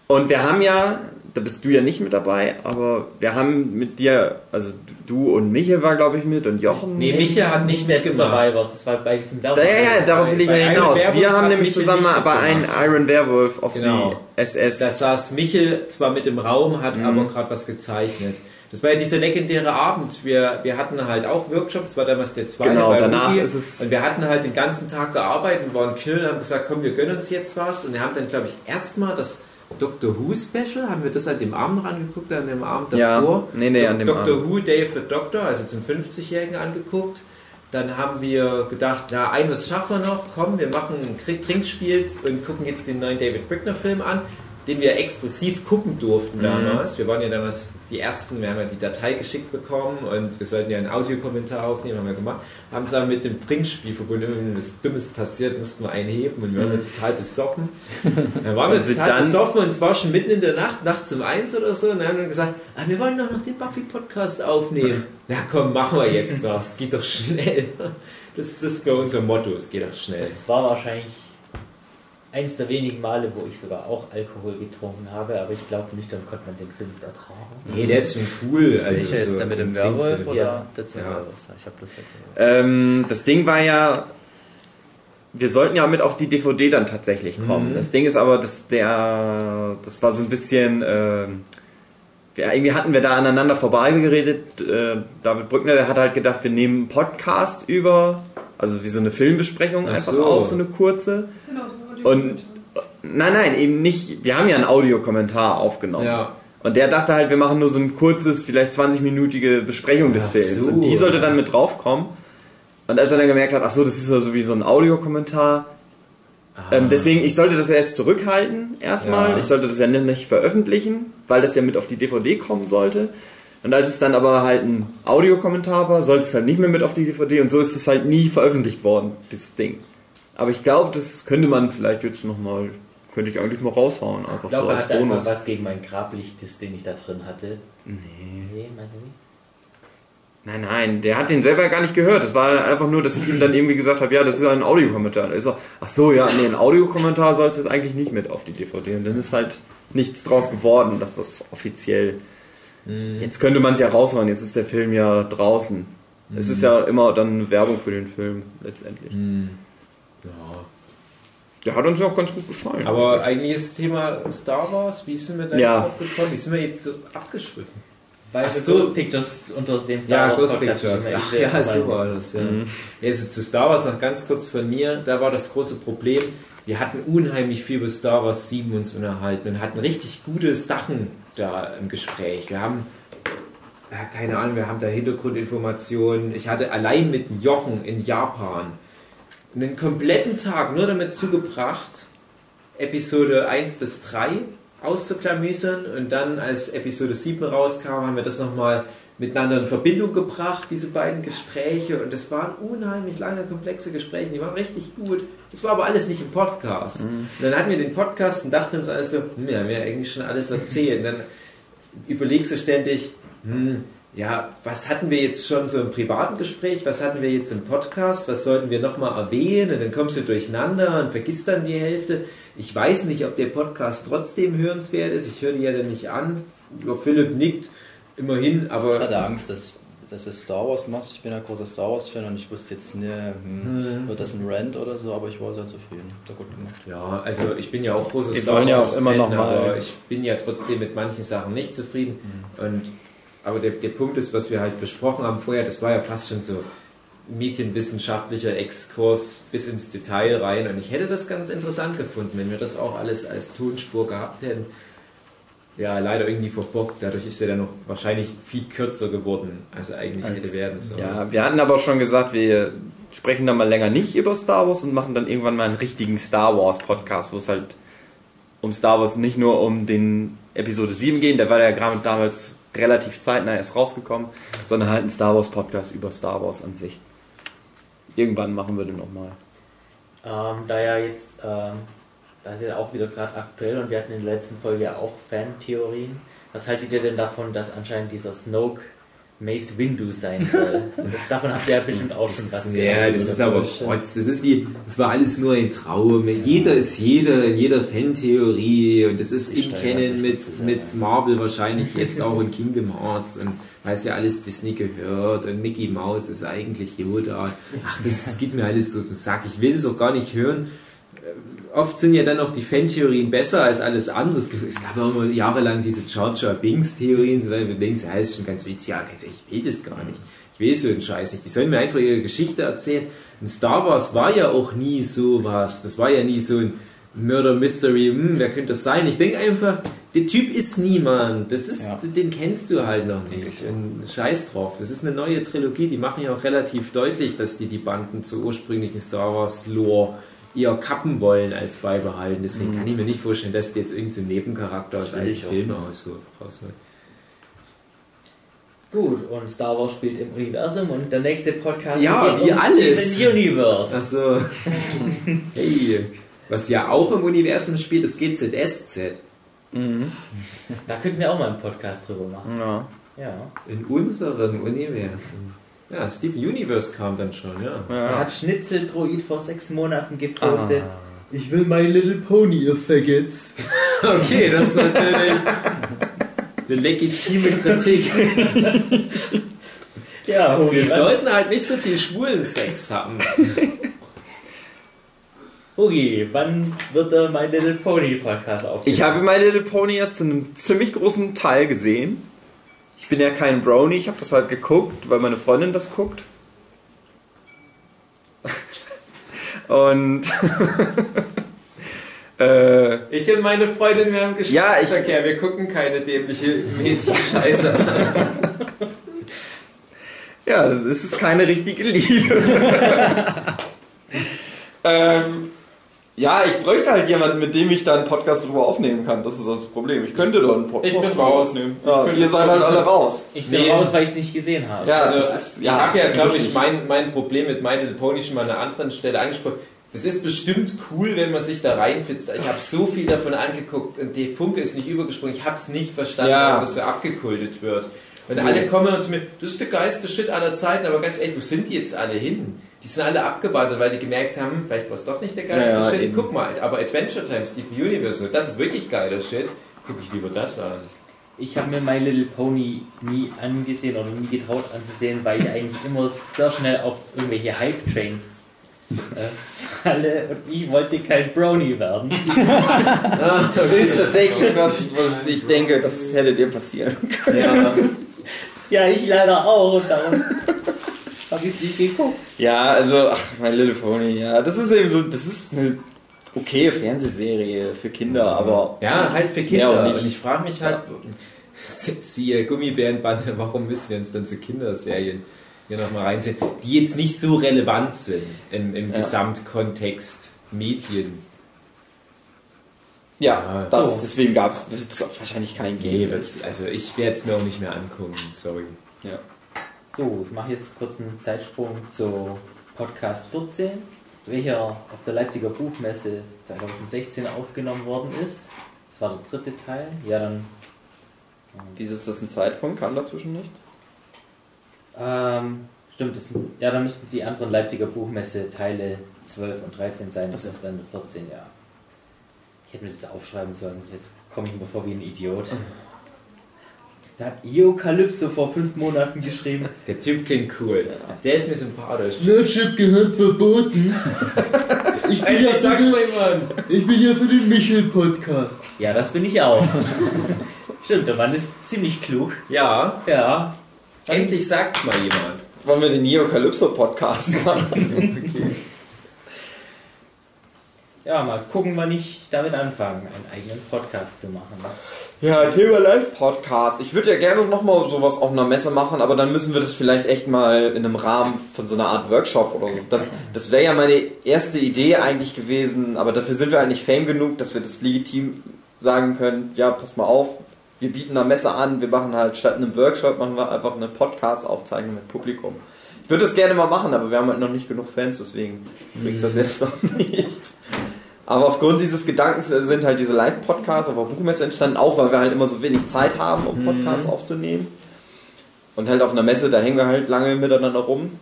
Und wir haben ja, da bist du ja nicht mit dabei, aber wir haben mit dir, also du und Michael war glaube ich mit und Jochen. Nee, Micha hat nicht Dead mitgemacht. Survivors, das war bei diesem Werbung. ja, ja, darauf will ich ja Bei hinaus. Wir haben nämlich Michael zusammen einen mitgemacht. Iron Werewolf auf Genau. die SS. Da saß Michel zwar mit im Raum, hat Mhm. aber gerade was gezeichnet. Das war ja dieser legendäre Abend. Wir, wir hatten halt auch Workshops, das war damals der zweite Genau, bei danach Ruby. ist es- Und wir hatten halt den ganzen Tag gearbeitet und waren kühl und haben gesagt, komm, wir gönnen uns jetzt was. Und wir haben dann, glaube ich, erstmal das Doctor Who Special, haben wir das an dem Abend noch angeguckt, an dem Abend Ja, davor. nee, nee, an dem Doctor Abend. Who Day the Doctor, also zum 50-Jährigen angeguckt. Dann haben wir gedacht, na, ein was schaffen wir noch, komm, wir machen ein Trinkspiel und gucken jetzt den neuen David Brickner Film an, den wir exklusiv gucken durften Mhm. damals. Wir waren ja damals die Ersten, wir haben ja die Datei geschickt bekommen und wir sollten ja einen Audiokommentar aufnehmen, haben wir gemacht. Haben es aber mit dem Trinkspiel verbunden, wenn was Dummes passiert, mussten wir einheben und wir waren total besoffen. Dann waren wir Mhm. Total dann- besoffen und es war schon mitten in der Nacht, nachts um eins oder so, und dann haben wir gesagt, ah, wir wollen doch noch den Buffy-Podcast aufnehmen. Na komm, machen wir jetzt noch, es geht doch schnell. Das ist, bei unser Motto, es geht doch schnell. Das war wahrscheinlich eins der wenigen Male, wo ich sogar auch Alkohol getrunken habe, aber ich glaube, nüchtern konnte man den Film nicht ertragen. Nee, der ist schon cool. Also Welcher ist so der mit dem Werwolf oder Ja. Dead Survivors? Ich habe bloß Survivors. Ähm, das Ding war ja, wir sollten ja mit auf die DVD dann tatsächlich kommen. Mhm. Das Ding ist aber, dass der, das war so ein bisschen, ähm, wir, irgendwie hatten wir da aneinander vorbeigeredet. Äh, David Brückner, der hat halt gedacht, wir nehmen einen Podcast über, also wie so eine Filmbesprechung Ach einfach so. auf, so eine kurze. Genau, so Und nein, nein, eben nicht. Wir haben ja einen Audiokommentar aufgenommen. Ja. Und der dachte halt, wir machen nur so ein kurzes, vielleicht 20-minütige Besprechung des Ach Films. so. Und die sollte dann mit draufkommen. Und als er dann gemerkt hat, ach so, das ist ja so wie so ein Audiokommentar. Ähm, deswegen, ich sollte das erst zurückhalten, erstmal. Ja. Ich sollte das ja nicht veröffentlichen, weil das ja mit auf die DVD kommen sollte. Und als es dann aber halt ein Audiokommentar war, sollte es halt nicht mehr mit auf die DVD und so ist es halt nie veröffentlicht worden, dieses Ding. Aber ich glaube, das könnte man vielleicht jetzt nochmal, könnte ich eigentlich mal raushauen, einfach Ich glaube, so als hat Bonus. was gegen mein Grablichtdisk, den ich da drin hatte. Nee. Nee, meinte nicht? Nein, nein, der hat den selber gar nicht gehört. Das war einfach nur, dass ich ihm dann irgendwie gesagt habe, ja, das ist ein Audiokommentar. Er, ach so, ja, nee, ein Audiokommentar soll es jetzt eigentlich nicht mit auf die DVD. Und dann ist halt nichts draus geworden, dass das offiziell. Jetzt könnte man es ja raushauen, jetzt ist der Film ja draußen. Es ist ja immer dann Werbung für den Film, letztendlich. Hm. Ja. Der hat uns ja auch ganz gut gefallen. Aber eigentlich ist das Thema Star Wars, wie sind wir da Ja. jetzt gekommen? Wie sind wir jetzt so abgeschwiffen? Weil Ach so. Ghost Pictures unter dem Star Ja, Wars Ghost Pictures. Ach, ja, so war das, ja. Mhm. Jetzt zu Star Wars noch ganz kurz von mir. Da war das große Problem, wir hatten unheimlich viel über Star Wars 7 uns unterhalten und hatten richtig gute Sachen da im Gespräch. Wir haben, ja, keine Ahnung, wir haben da Hintergrundinformationen. Ich hatte allein mit Jochen in Japan einen kompletten Tag nur damit zugebracht, Episode 1 bis 3 auszuklamüsern und dann als Episode 7 rauskam, haben wir das nochmal miteinander in Verbindung gebracht, diese beiden Gespräche. Und das waren unheimlich lange, komplexe Gespräche. Die waren richtig gut. Das war aber alles nicht im Podcast. Und dann hatten wir den Podcast und dachten uns also, hm, wir haben ja eigentlich schon alles erzählt. Und dann überlegst du ständig, hm, ja, was hatten wir jetzt schon so im privaten Gespräch, was hatten wir jetzt im Podcast, was sollten wir nochmal erwähnen und dann kommst du durcheinander und vergisst dann die Hälfte. Ich weiß nicht, ob der Podcast trotzdem hörenswert ist, ich höre die ja dann nicht an. Ja, Philipp nickt immerhin, Ich aber hatte Angst, dass, dass du Star Wars machst. Ich bin ja großer Star Wars-Fan und ich wusste jetzt nicht, hm, wird das ein Rant oder so, aber ich war sehr zufrieden. Hat gut gemacht. ja, also ich bin ja auch großer Wir Star wollen ja auch Wars immer Fan, noch mal- aber ich bin ja trotzdem mit manchen Sachen nicht zufrieden und aber der, der Punkt ist, was wir halt besprochen haben vorher, das war ja fast schon so medienwissenschaftlicher Exkurs bis ins Detail rein und ich hätte das ganz interessant gefunden, wenn wir das auch alles als Tonspur gehabt hätten. Ja, leider irgendwie verbockt. Dadurch ist er dann noch wahrscheinlich viel kürzer geworden, als er eigentlich hätte werden sollen. Ja, wir hatten aber schon gesagt, wir sprechen dann mal länger nicht über Star Wars und machen dann irgendwann mal einen richtigen Star Wars Podcast, wo es halt um Star Wars nicht nur um den Episode 7 gehen, der war ja gerade damals relativ zeitnah erst rausgekommen, sondern halt einen Star Wars Podcast über Star Wars an sich. Irgendwann machen wir den nochmal. Ähm, da ja jetzt, ähm, das ist ja auch wieder gerade aktuell und wir hatten in der letzten Folge ja auch Fan-Theorien. Was haltet ihr denn davon, dass anscheinend dieser Snoke Mace Windu sein soll? *laughs* davon habt ihr ja bestimmt auch schon was Ja, gehört. das ist aber Quatsch. Das ist wie, das war alles nur ein Traum. Jeder ist jeder in jeder Fan-Theorie und das ist im Kennen mit, mit Marvel wahrscheinlich jetzt auch in Kingdom Hearts und weil es ja alles Disney gehört und Mickey Mouse ist eigentlich Yoda. Ach, das, das geht mir alles so auf den Sack. Ich will es auch gar nicht hören. Oft sind ja dann auch die Fan-Theorien besser als alles andere. Es gab- auch immer jahrelang diese so, weil du denkst, ja, ist schon ganz witzig. Ja, ich will das gar nicht. Ich will so einen Scheiß nicht. Die sollen mir einfach ihre Geschichte erzählen. Und Star Wars war ja auch nie sowas. Das war ja nie so ein Murder Mystery. Hm, wer könnte das sein? Ich denke einfach, der Typ ist niemand. Das ist, Ja. den kennst du halt noch nicht. Und Scheiß drauf. Das ist eine neue Trilogie. Die machen ja auch relativ deutlich, dass die die Banden zur ursprünglichen Star Wars Lore eher kappen wollen als beibehalten. Deswegen kann ich mir nicht vorstellen, dass die jetzt irgendein Nebencharakter Das aus alten Filmen rausholt. Gut, und Star Wars spielt im Universum und der nächste Podcast Ja, geht wie um alles. Steven Universe. Also, *laughs* hey, was ja auch im Universum spielt, ist GZSZ. Da könnten wir auch mal einen Podcast drüber machen. Ja. Ja. In unserem Universum. Ja, Steve Universe kam dann schon, ja. Er hat Schnitzeldroid vor sechs Monaten gepostet. Ich will My Little Pony, ihr Faggots. *laughs* Okay, das ist natürlich eine legitime Kritik. *laughs* Ja, Hugi, Wir sollten halt nicht so viel schwulen Sex haben. *laughs* Hugi, wann wird der My Little Pony Podcast aufgenommen? Ich habe My Little Pony jetzt in einem ziemlich großen Teil gesehen. Ich bin ja kein Brownie, ich habe das halt geguckt, weil meine Freundin das guckt. *laughs* Und *laughs* äh, Ich und meine Freundin, wir haben Ja, ich- Geschlechtsverkehr. Wir gucken keine dämliche Mädchenscheiße an. *laughs* ja, das ist keine richtige Liebe. ähm, ja, ich bräuchte halt jemanden, mit dem ich da einen Podcast drüber aufnehmen kann. Das ist das Problem. Ich könnte da einen Podcast Ich bin drüber raus. aufnehmen. Ich Ja, ihr es seid halt alle raus. Ich bin Nee. raus, weil ich es nicht gesehen habe. Ja, Also, ist, ich ja, habe ja, glaube ich, mein, mein Problem mit My Little Pony schon mal an einer anderen Stelle angesprochen. Das ist bestimmt cool, wenn man sich da reinfitzt. Ich habe so viel davon angeguckt und die Funke ist nicht übergesprungen. Ich habe es nicht verstanden, Ja. warum das so abgekultet wird. Und alle kommen und zu mir, das ist der geilste Shit aller Zeiten, aber ganz ehrlich, wo sind die jetzt alle hin? Die sind alle abgewartet, weil die gemerkt haben, vielleicht war es doch nicht der geilste Ja, Shit. eben. Guck mal, aber Adventure Time, Steve Universe, das ist wirklich geiler Shit. Guck ich lieber das an. Ich habe mir My Little Pony nie angesehen oder nie getraut anzusehen, weil ich eigentlich immer sehr schnell auf irgendwelche Hype-Trains äh, *laughs* falle und ich wollte kein Brownie werden. *laughs* Das ist tatsächlich was, was ich denke, das hätte dir passieren können. Ja. Ja, ich leider auch und darum habe ich es nicht geguckt. Ja, also, ach, My Little Pony, ja, das ist eben so, das ist eine okay Fernsehserie für Kinder, aber Ja, halt für Kinder. und nicht- und ich frage mich halt, siehe Gummibärenbande, warum müssen wir uns dann zu Kinderserien hier nochmal reinziehen, die jetzt nicht so relevant sind im, im Ja. Gesamtkontext Medien. Ja, Ja, das, so. deswegen gab es wahrscheinlich keinen Nee, geben. wird's- also ich werde es mir auch nicht mehr angucken, sorry. Ja. So, ich mache jetzt kurz einen Zeitsprung zu Podcast 14, welcher auf der Leipziger Buchmesse 2016 aufgenommen worden ist. Das war der dritte Teil. Ja, dann. Wieso ist das ein Zeitpunkt? Kam dazwischen nicht? Ähm, stimmt, das ja, dann müssten die anderen Leipziger Buchmesse Teile 12 und 13 sein. Das ist dann 14, ja. Ich hätte mir das aufschreiben sollen. Jetzt komme ich mir vor wie ein Idiot. Da hat Iokalypso vor fünf Monaten geschrieben. *laughs* Der Typ klingt cool. Der ist mir sympathisch. Nerdship gehört verboten. *laughs* Ich bin, ja Endlich für den, mal jemand. ich bin ja für den Michel-Podcast. Ja, das bin ich auch. *laughs* Stimmt, der Mann ist ziemlich klug. Ja, Ja. endlich sagt mal jemand. Wollen wir den Neokalypso-Podcast machen? okay. Ja, mal gucken, wann ich damit anfange, einen eigenen Podcast zu machen. Ja, Thema Live-Podcast. Ich würde ja gerne nochmal sowas auf einer Messe machen, aber dann müssen wir das vielleicht echt mal in einem Rahmen von so einer Art Workshop oder so. Das, das wäre ja meine erste Idee eigentlich gewesen, aber dafür sind wir eigentlich fame genug, dass wir das legitim sagen können, ja, pass mal auf, wir bieten eine Messe an, wir machen halt statt einem Workshop, machen wir einfach eine Podcast-Aufzeichnung mit Publikum. Ich würde das gerne mal machen, aber wir haben halt noch nicht genug Fans, deswegen bringt das jetzt noch *laughs* nichts. Aber aufgrund dieses Gedankens sind halt diese Live-Podcasts auf der Buchmesse entstanden, auch weil wir halt immer so wenig Zeit haben, um Podcasts aufzunehmen. Und halt auf einer Messe, da hängen wir halt lange miteinander rum.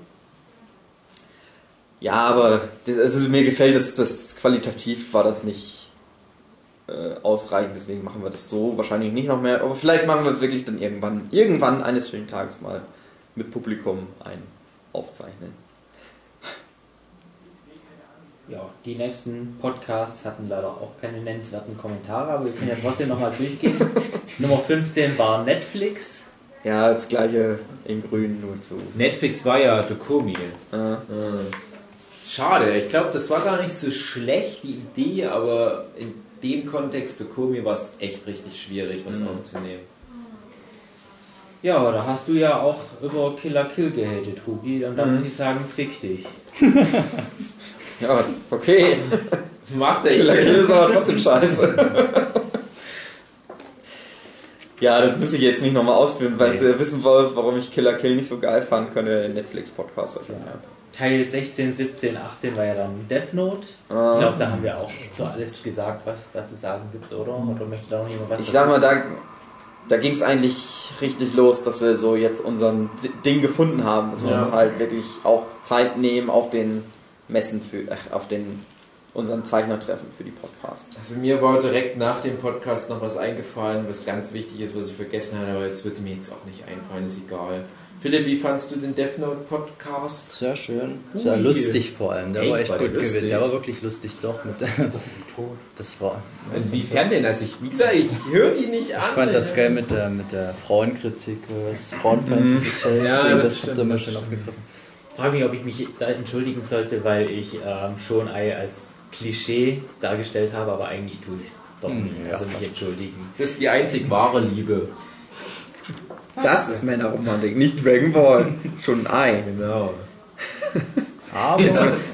Ja, aber das, also mir gefällt das, das qualitativ war das nicht äh, ausreichend, deswegen machen wir das so wahrscheinlich nicht noch mehr. Aber vielleicht machen wir wirklich dann irgendwann, irgendwann eines schönen Tages mal mit Publikum ein Aufzeichnen. Ja, die nächsten Podcasts hatten leider auch keine nennenswerten Kommentare, aber wir können ja trotzdem nochmal durchgehen. *laughs* Nummer 15 war Netflix. Ja, das gleiche in grün nur zu. Netflix war ja Dokomi. Äh, Schade, ich glaube, das war gar nicht so schlecht, die Idee, aber in dem Kontext Dokomi war es echt richtig schwierig, was aufzunehmen. Ja, da hast du ja auch über Killer Kill gehatet, Hugi. Und dann muss ich sagen, fick dich. *laughs* ja, okay. *laughs* Macht er Killer Kill ist aber trotzdem scheiße. ja, das muss ich jetzt nicht nochmal ausführen, weil Nee. ihr wissen wollt, warum ich Killer Kill nicht so geil fand, könnt ihr den Netflix-Podcast euch anhören. Teil 16, 17, 18 war ja dann Death Note. Ah. Ich glaube, da haben wir auch so alles gesagt, was es da zu sagen gibt, oder? Oder möchte da noch jemand was Ich sag mal, da, da ging es eigentlich richtig los, dass wir so jetzt unseren Ding gefunden haben, dass wir Ja. uns halt wirklich auch Zeit nehmen auf den Messen für, ach, auf den unseren Zeichnertreffen für die Podcasts. Also mir war direkt nach dem Podcast noch was eingefallen, was ganz wichtig ist, was ich vergessen hatte, aber es wird mir jetzt auch nicht einfallen, ist egal. Philipp, wie fandst du den Death Note Podcast? Sehr schön. Sehr Ui. lustig vor allem. Der Echt? war echt War gut gewesen. Der war wirklich lustig, doch. Mit das war. Inwiefern denn? Also ich, wie gesagt, ich höre die nicht an. Ich fand das geil mit der, mit der Frauenkritik, was Frauenfeindliches mhm. Ja, das das stimmt, habt ihr mal das schön stimmt. aufgegriffen. Ich frage mich, ob ich mich da entschuldigen sollte, weil ich ähm, schon Ei als Klischee dargestellt habe, aber eigentlich tue ich es doch Hm, nicht. ja, Also mich entschuldigen. Das ist die einzig wahre Liebe. Das ist Männerromantik, nicht Dragon Ball. Schon ein Ei. Genau. Aber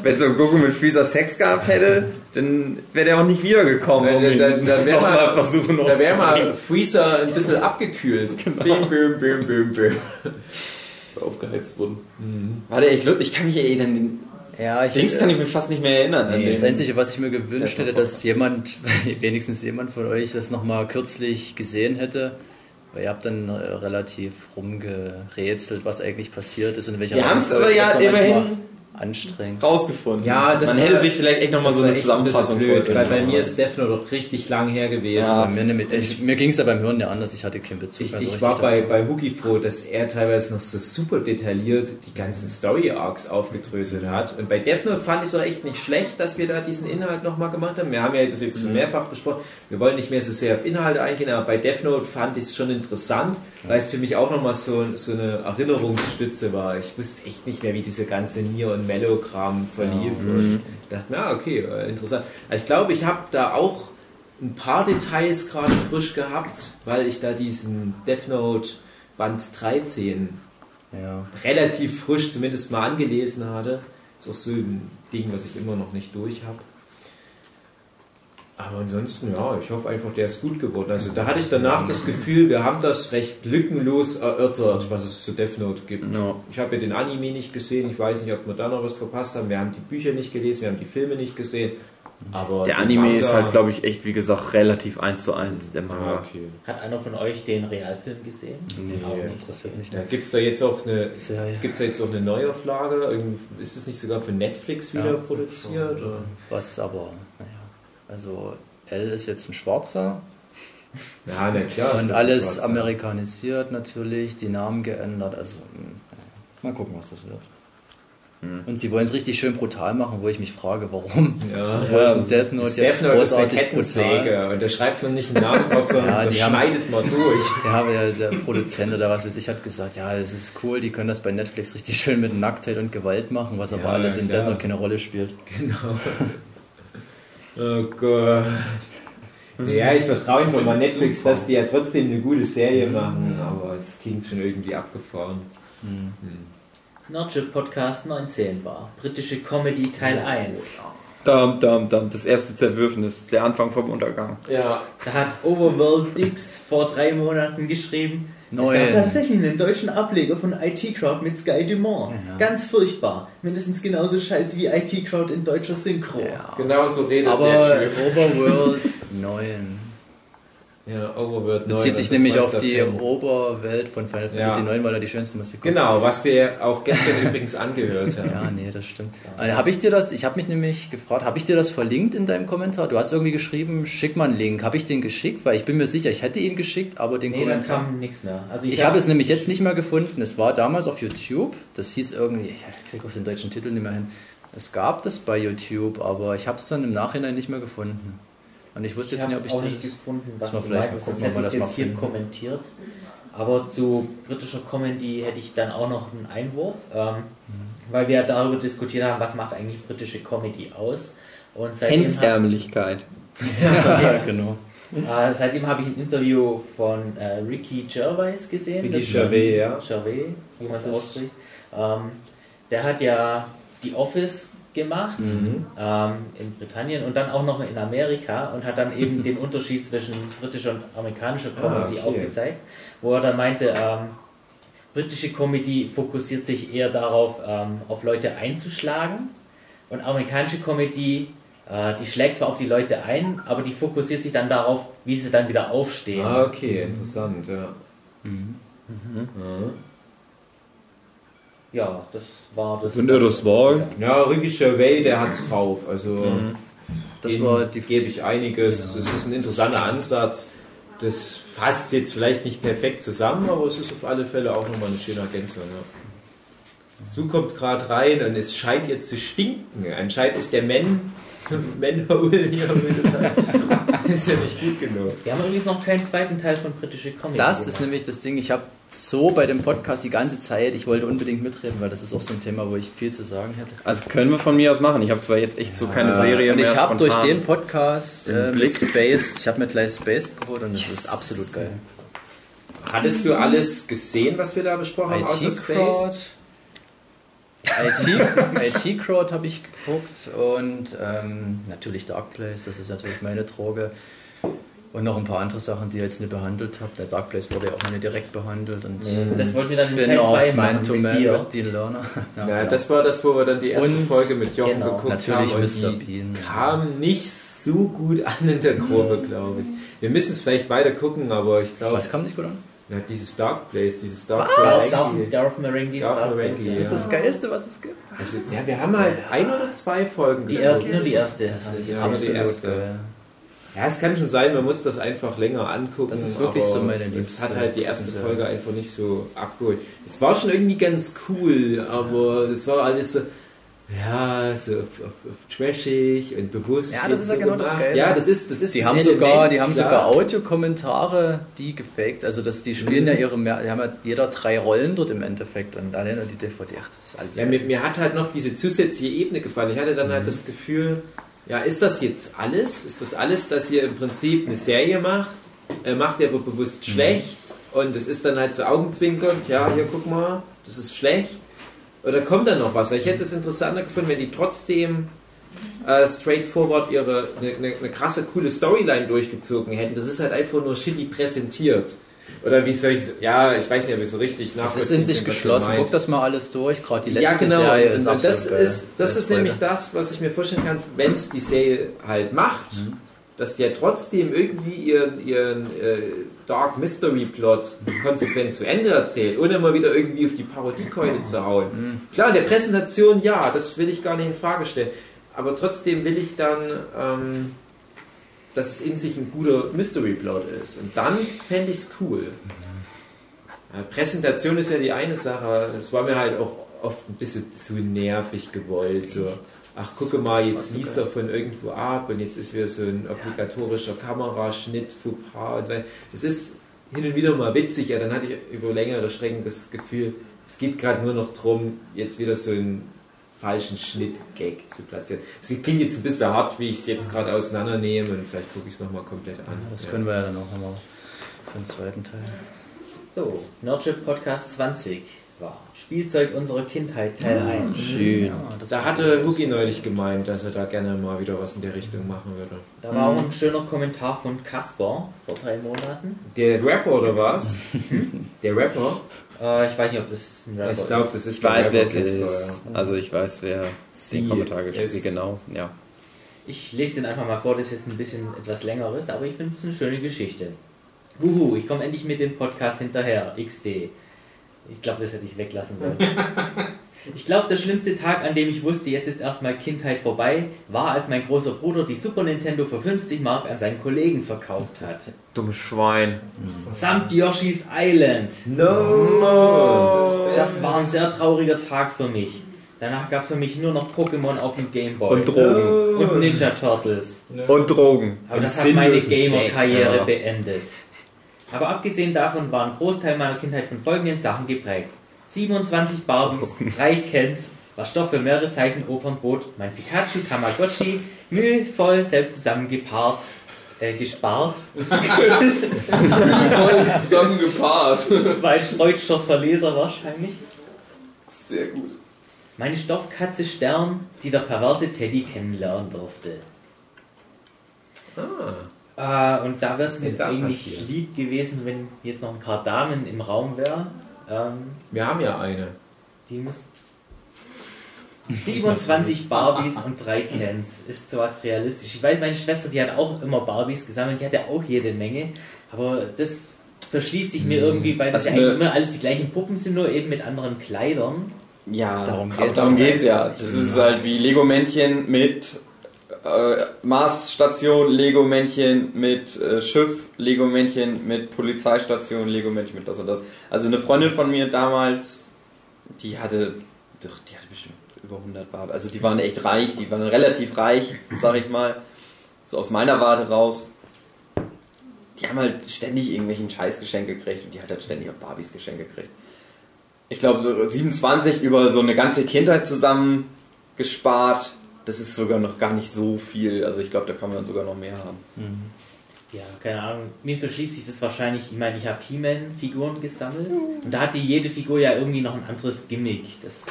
Wenn so Goku mit Freezer Sex gehabt hätte, dann wäre der auch nicht wiedergekommen, um Äh, ihn da- da wär noch mal- versuchen Da wäre aufzubringen. mal Freezer ein bisschen abgekühlt. Bim, bim, bim, bim, bim. Aufgeheizt wurden. Warte, ich, glaub, ich kann mich eh dann den ja, ich Dings kann ich mir fast nicht mehr erinnern. an Das Einzige, was ich mir gewünscht hätte, dass jemand, *laughs* wenigstens jemand von euch, das nochmal kürzlich gesehen hätte. Weil ihr habt dann äh, relativ rumgerätselt, was eigentlich passiert ist und in welcher Wir haben's Reihenfolge. aber ja immerhin- anstrengend. rausgefunden. Ja, das Man war- hätte sich vielleicht echt nochmal so eine echt ein bisschen Zusammenfassung blöd, weil bei mir ist Death Note doch richtig lang her gewesen. Ja. Mir, ich, mir ging es ja beim Hören ja anders, ich hatte keinen Bezug Ich, mehr so ich war bei, dazu. bei Huki froh, dass er teilweise noch so super detailliert die ganzen Story-Arcs aufgedröselt hat. Und bei Death Note fand ich es auch echt nicht schlecht, dass wir da diesen Inhalt nochmal gemacht haben. Wir haben ja das jetzt schon mehrfach besprochen. Wir wollen nicht mehr so sehr auf Inhalte eingehen, aber bei Death Note fand ich es schon interessant, weil es für mich auch nochmal so, so eine Erinnerungsstütze war. Ich wusste echt nicht mehr, wie diese ganze Nier- und Mellow-Kram verlief. Und dachte, na okay, äh, interessant. Also ich glaube, ich habe da auch ein paar Details gerade frisch gehabt, weil ich da diesen Death Note Band 13 Ja. relativ frisch zumindest mal angelesen hatte. Ist auch so ein Ding, was ich immer noch nicht durch habe. Aber ansonsten, ja, ich hoffe einfach, der ist gut geworden. Also da hatte ich danach das Gefühl, wir haben das recht lückenlos erörtert, was es zu Death Note gibt. Ja. Ich habe ja den Anime nicht gesehen, ich weiß nicht, ob wir da noch was verpasst haben. Wir haben die Bücher nicht gelesen, wir haben die Filme nicht gesehen. Aber Der Anime Manga- ist halt, glaube ich, echt, wie gesagt, relativ eins zu eins, der Manga. okay. Hat einer von euch den Realfilm gesehen? Nee, nicht. interessiert mich nicht. gibt es da jetzt auch eine Serie. Gibt es jetzt auch eine Neuauflage? Irgend- Ist das nicht sogar für Netflix wieder Ja. produziert? Oder? Was aber, also L ist jetzt ein Schwarzer Ja, na klar. ist und alles schwarz. amerikanisiert natürlich, die Namen geändert, also naja, mal gucken, was das wird. Hm. Und sie wollen es richtig schön brutal machen, wo ich mich frage, warum? Ja, Wo ist Death Note jetzt Death ist großartig Kettensäge brutal? und da schreibt man nicht einen Namen drauf, sondern *laughs* Ja, die haben- schneidet man durch. *laughs* Ja, aber der, der Produzent oder was weiß ich hat gesagt, ja, das ist cool, die können das bei Netflix richtig schön mit Nacktheit und Gewalt machen, was aber Ja, alles in klar. Death Note keine Rolle spielt. Genau. Oh Gott. Ja, ich vertraue einfach mal Netflix, dass die ja trotzdem eine gute Serie machen, aber es klingt schon irgendwie abgefahren. Hm. Nerdship Podcast 19 war. Britische Comedy Teil 1. Dam, dam, dam, das erste Zerwürfnis, der Anfang vom Untergang. Ja, Da hat Overworld Dix vor drei Monaten geschrieben. Es Neun. gab tatsächlich einen deutschen Ableger von IT Crowd mit Sky Dumont. Ja. Ganz furchtbar. Mindestens genauso scheiße wie IT Crowd in deutscher Synchro. Ja. genau so redet Aber der Typ. Overworld *laughs* 9. Ja, Overworld 9. Bezieht sich nämlich auf die Pen. Oberwelt von Final Ja. Fantasy 9, weil er die schönste Musik kommt. Genau, was wir auch gestern *laughs* übrigens angehört haben. Ja, nee, das stimmt. Also, habe ich dir das, ich habe mich nämlich gefragt, habe ich dir das verlinkt in deinem Kommentar? Du hast irgendwie geschrieben, schick mal einen Link. Habe ich den geschickt? Weil ich bin mir sicher, ich hätte ihn geschickt, aber den Nee, dann Kommentar. kam nichts mehr. Also Ich, hab- habe es nämlich jetzt nicht mehr gefunden. Es war damals auf YouTube. Das hieß irgendwie, ich kriege auf den deutschen Titel nicht mehr hin. Es gab das bei YouTube, aber ich habe es dann im Nachhinein nicht mehr gefunden. Und ich wusste Ich jetzt nicht, ob auch ich nicht das. gefunden, was du vielleicht sonst gucken, wir hätte ich das jetzt mal hier finden. kommentiert. Aber zu britischer Comedy hätte ich dann auch noch einen Einwurf, ähm, Mhm. weil wir ja darüber diskutiert haben, was macht eigentlich britische Comedy aus. Und seitdem, hat, Hemdsärmeligkeit. *laughs* ja, genau. äh, seitdem habe ich ein Interview von äh, Ricky Gervais gesehen. Ricky Gervais, ja. Gervais, wie man es ausspricht. Ähm, der hat ja die Office gemacht Mhm. ähm, in Britannien und dann auch noch in Amerika und hat dann eben *laughs* den Unterschied zwischen britischer und amerikanischer Comedy Ah, okay. aufgezeigt, wo er dann meinte, ähm, britische Comedy fokussiert sich eher darauf, ähm, auf Leute einzuschlagen und amerikanische Comedy, äh, die schlägt zwar auf die Leute ein, aber die fokussiert sich dann darauf, wie sie dann wieder aufstehen. Ah, okay, interessant, ja. Mhm. Mhm. Ja, das war das. Und er das war? Ja, Ricky Gervais, der hat's drauf. Also, Das dem war die gebe ich einiges. Es ist ein interessanter Ansatz. Das passt jetzt vielleicht nicht perfekt zusammen, aber es ist auf alle Fälle auch nochmal eine schöne Ergänzung. Ja. Sue kommt gerade rein und es scheint jetzt zu stinken. Anscheinend ist der Men Manhole hier *laughs* *laughs* ist ja nicht gut genug. Wir haben übrigens noch keinen zweiten Teil von britische Comedy. Das ist nämlich das Ding, ich habe so bei dem Podcast die ganze Zeit, ich wollte unbedingt mitreden, weil das ist auch so ein Thema, wo ich viel zu sagen hätte. Also können wir von mir aus machen. Ich habe zwar jetzt echt so keine Serie Und ich mehr. habe durch den Podcast äh, mit. Spaced, ich habe mir gleich Spaced geholt und das ist absolut geil. Hattest du alles gesehen, was wir da besprochen haben, außer IT Space? IT, IT Crowd habe ich geguckt und ähm, natürlich Dark Place, das ist natürlich meine Droge. Und noch ein paar andere Sachen, die ihr jetzt nicht behandelt habt. Der Dark Place wurde ja auch noch nicht direkt behandelt. Und Das wollten wir dann im Teil Spin-off 2 Man machen to mit Man dir. mit Dean Lerner. *laughs* Ja, Ja, genau. das war das, wo wir dann die erste Und- Folge mit Jochen genau, geguckt natürlich haben. und Mr. die Bean. Kam nicht so gut an in der Kurve, glaube ich. Wir müssen es vielleicht weiter gucken, aber ich glaube, Was kam nicht gut an? Ja, dieses Dark Place, dieses Dark Place. Garth Marenghi's Dark Place. Das ist das Geilste, was es gibt. Also, ja, wir haben halt ein oder zwei Folgen Die erste, nur die erste. Das ist Ja, die erste. geil. Ja, es kann schon sein, man muss das einfach länger angucken. Das ist wirklich so meine Es liebste hat halt die erste Serie. Folge einfach nicht so abgeholt. Es war schon irgendwie ganz cool, aber es war alles so, ja, so auf, auf, auf trashig und bewusst. Ja, das ist ja so genau das gemacht. Geile. Ja, das ist, das ist Die das haben sogar, Element, die haben klar. sogar Audiokommentare, die gefaked. Also das, die spielen ja ihre, mehr- die haben ja jeder drei Rollen dort im Endeffekt und allein die DVD. Ach, das ist alles. Ja, mir, mir hat halt noch diese zusätzliche Ebene gefallen. Ich hatte dann Mhm. halt das Gefühl, ja, ist das jetzt alles? Ist das alles, dass ihr im Prinzip eine Serie macht? Äh, macht ihr aber bewusst Mhm. schlecht und es ist dann halt so augenzwinkernd, ja, hier guck mal, das ist schlecht. Oder kommt da noch was? Ich hätte es interessanter gefunden, wenn die trotzdem äh, straightforward ihre eine, eine, eine krasse, coole Storyline durchgezogen hätten. Das ist halt einfach nur shitty präsentiert. Oder wie soll ich ja, ich weiß nicht, ob ich so richtig Das nachvollziehen ist in sich geschlossen. Guck das mal alles durch. Gerade die Ja, letzte genau. Serie Und ist das absolut geil. ist, das ist nämlich das, was ich mir vorstellen kann, wenn es die Serie halt macht, Mhm. dass der trotzdem irgendwie ihren, ihren äh, Dark Mystery Plot konsequent zu Ende erzählt, ohne immer wieder irgendwie auf die Parodiekeule zu hauen. Mhm. Klar, in der Präsentation ja, das will ich gar nicht in Frage stellen. Aber trotzdem will ich dann, ähm, dass es in sich ein guter Mystery Plot ist. Und dann fände ich es cool. Ja, Präsentation ist ja die eine Sache. Es war mir halt auch oft ein bisschen zu nervig gewollt. So, ach, gucke mal, jetzt liest er von irgendwo ab und jetzt ist wieder so ein obligatorischer Kameraschnitt, Fauxpas und so. Das ist hin und wieder mal witzig, ja, dann hatte ich über längere Strecken das Gefühl, es geht gerade nur noch darum, jetzt wieder so einen falschen Schnitt-Gag zu platzieren. Es klingt jetzt ein bisschen hart, wie ich es jetzt gerade auseinandernehme und vielleicht gucke ich es nochmal komplett an. Das Ja. können wir ja dann auch nochmal für den zweiten Teil. So, Nerdship Podcast 20 war Spielzeug unserer Kindheit Teil 1. Schön. Ja, Da hatte Hugi neulich gemeint, dass er da gerne mal wieder was in der Richtung machen würde. Da war auch ein schöner Kommentar von Kasper vor drei Monaten. Der Rapper oder was? *laughs* der Rapper? Äh, ich weiß nicht, ob das ein Rapper Ich glaube, das ist Ich der weiß, wer es ist. Also ich weiß, wer Sie den Kommentar geschrieben ist- hat. Genau, ja. Ich lese den einfach mal vor, das ist jetzt ein bisschen etwas längeres, aber ich finde es eine schöne Geschichte. Wuhu, ich komme endlich mit dem Podcast hinterher, XD. Ich glaube, das hätte ich weglassen sollen. *laughs* Ich glaube, der schlimmste Tag, an dem ich wusste, jetzt ist erstmal Kindheit vorbei, war, als mein großer Bruder die Super Nintendo für 50 Mark an seinen Kollegen verkauft hat. Dummes Schwein. Samt Yoshi's Island. No! Das war ein sehr trauriger Tag für mich. Danach gab es für mich nur noch Pokémon auf dem Gameboy. Und Drogen. Und Ninja Turtles. Und Drogen. Aber das hat meine Gamer-Karriere beendet. Aber abgesehen davon war ein Großteil meiner Kindheit von folgenden Sachen geprägt. 27 Barbies, drei Kens, was Stoff für mehrere Seiten Opernbrot, mein Pikachu Tamagotchi, mühevoll selbst zusammengepaart, äh, gespart, Voll zusammengepaart. zwei freudscher Verleser wahrscheinlich, Sehr gut. meine Stoffkatze Stern, die der perverse Teddy kennenlernen durfte. Ah. Äh, und da wäre es mir eigentlich passiert? lieb gewesen, wenn jetzt noch ein paar Damen im Raum wären. Ähm, Wir haben ja eine. die müssen. 27 Barbies und drei Kens. Ist sowas realistisch? Ich weiß, meine Schwester, die hat auch immer Barbies gesammelt, die hatte auch jede Menge. Aber das verschließt sich mir irgendwie, weil das Also ja eigentlich immer alles die gleichen Puppen sind, nur eben mit anderen Kleidern. Ja, Darum geht's. darum geht's ja. Das ist halt wie Lego-Männchen mit äh, Marsstation, Lego-Männchen mit äh, Schiff, Lego-Männchen mit Polizeistation, Lego-Männchen mit das und das. Also eine Freundin von mir damals, die hatte, doch, die hatte bestimmt über 100 Barbe. Also die waren echt reich, die waren relativ reich, sag ich mal. So aus meiner Warte raus. Die haben halt ständig irgendwelchen Scheißgeschenk gekriegt und die hat halt ständig auch Barbies Geschenke gekriegt ich glaube, so 27 über so eine ganze Kindheit zusammen gespart. Das ist sogar noch gar nicht so viel. Also ich glaube, da kann man sogar noch mehr haben. Ja, keine Ahnung. Mir verschließt sich das wahrscheinlich. Ich meine, ich habe He-Man-Figuren gesammelt. Und da hatte jede Figur ja irgendwie noch ein anderes Gimmick. Das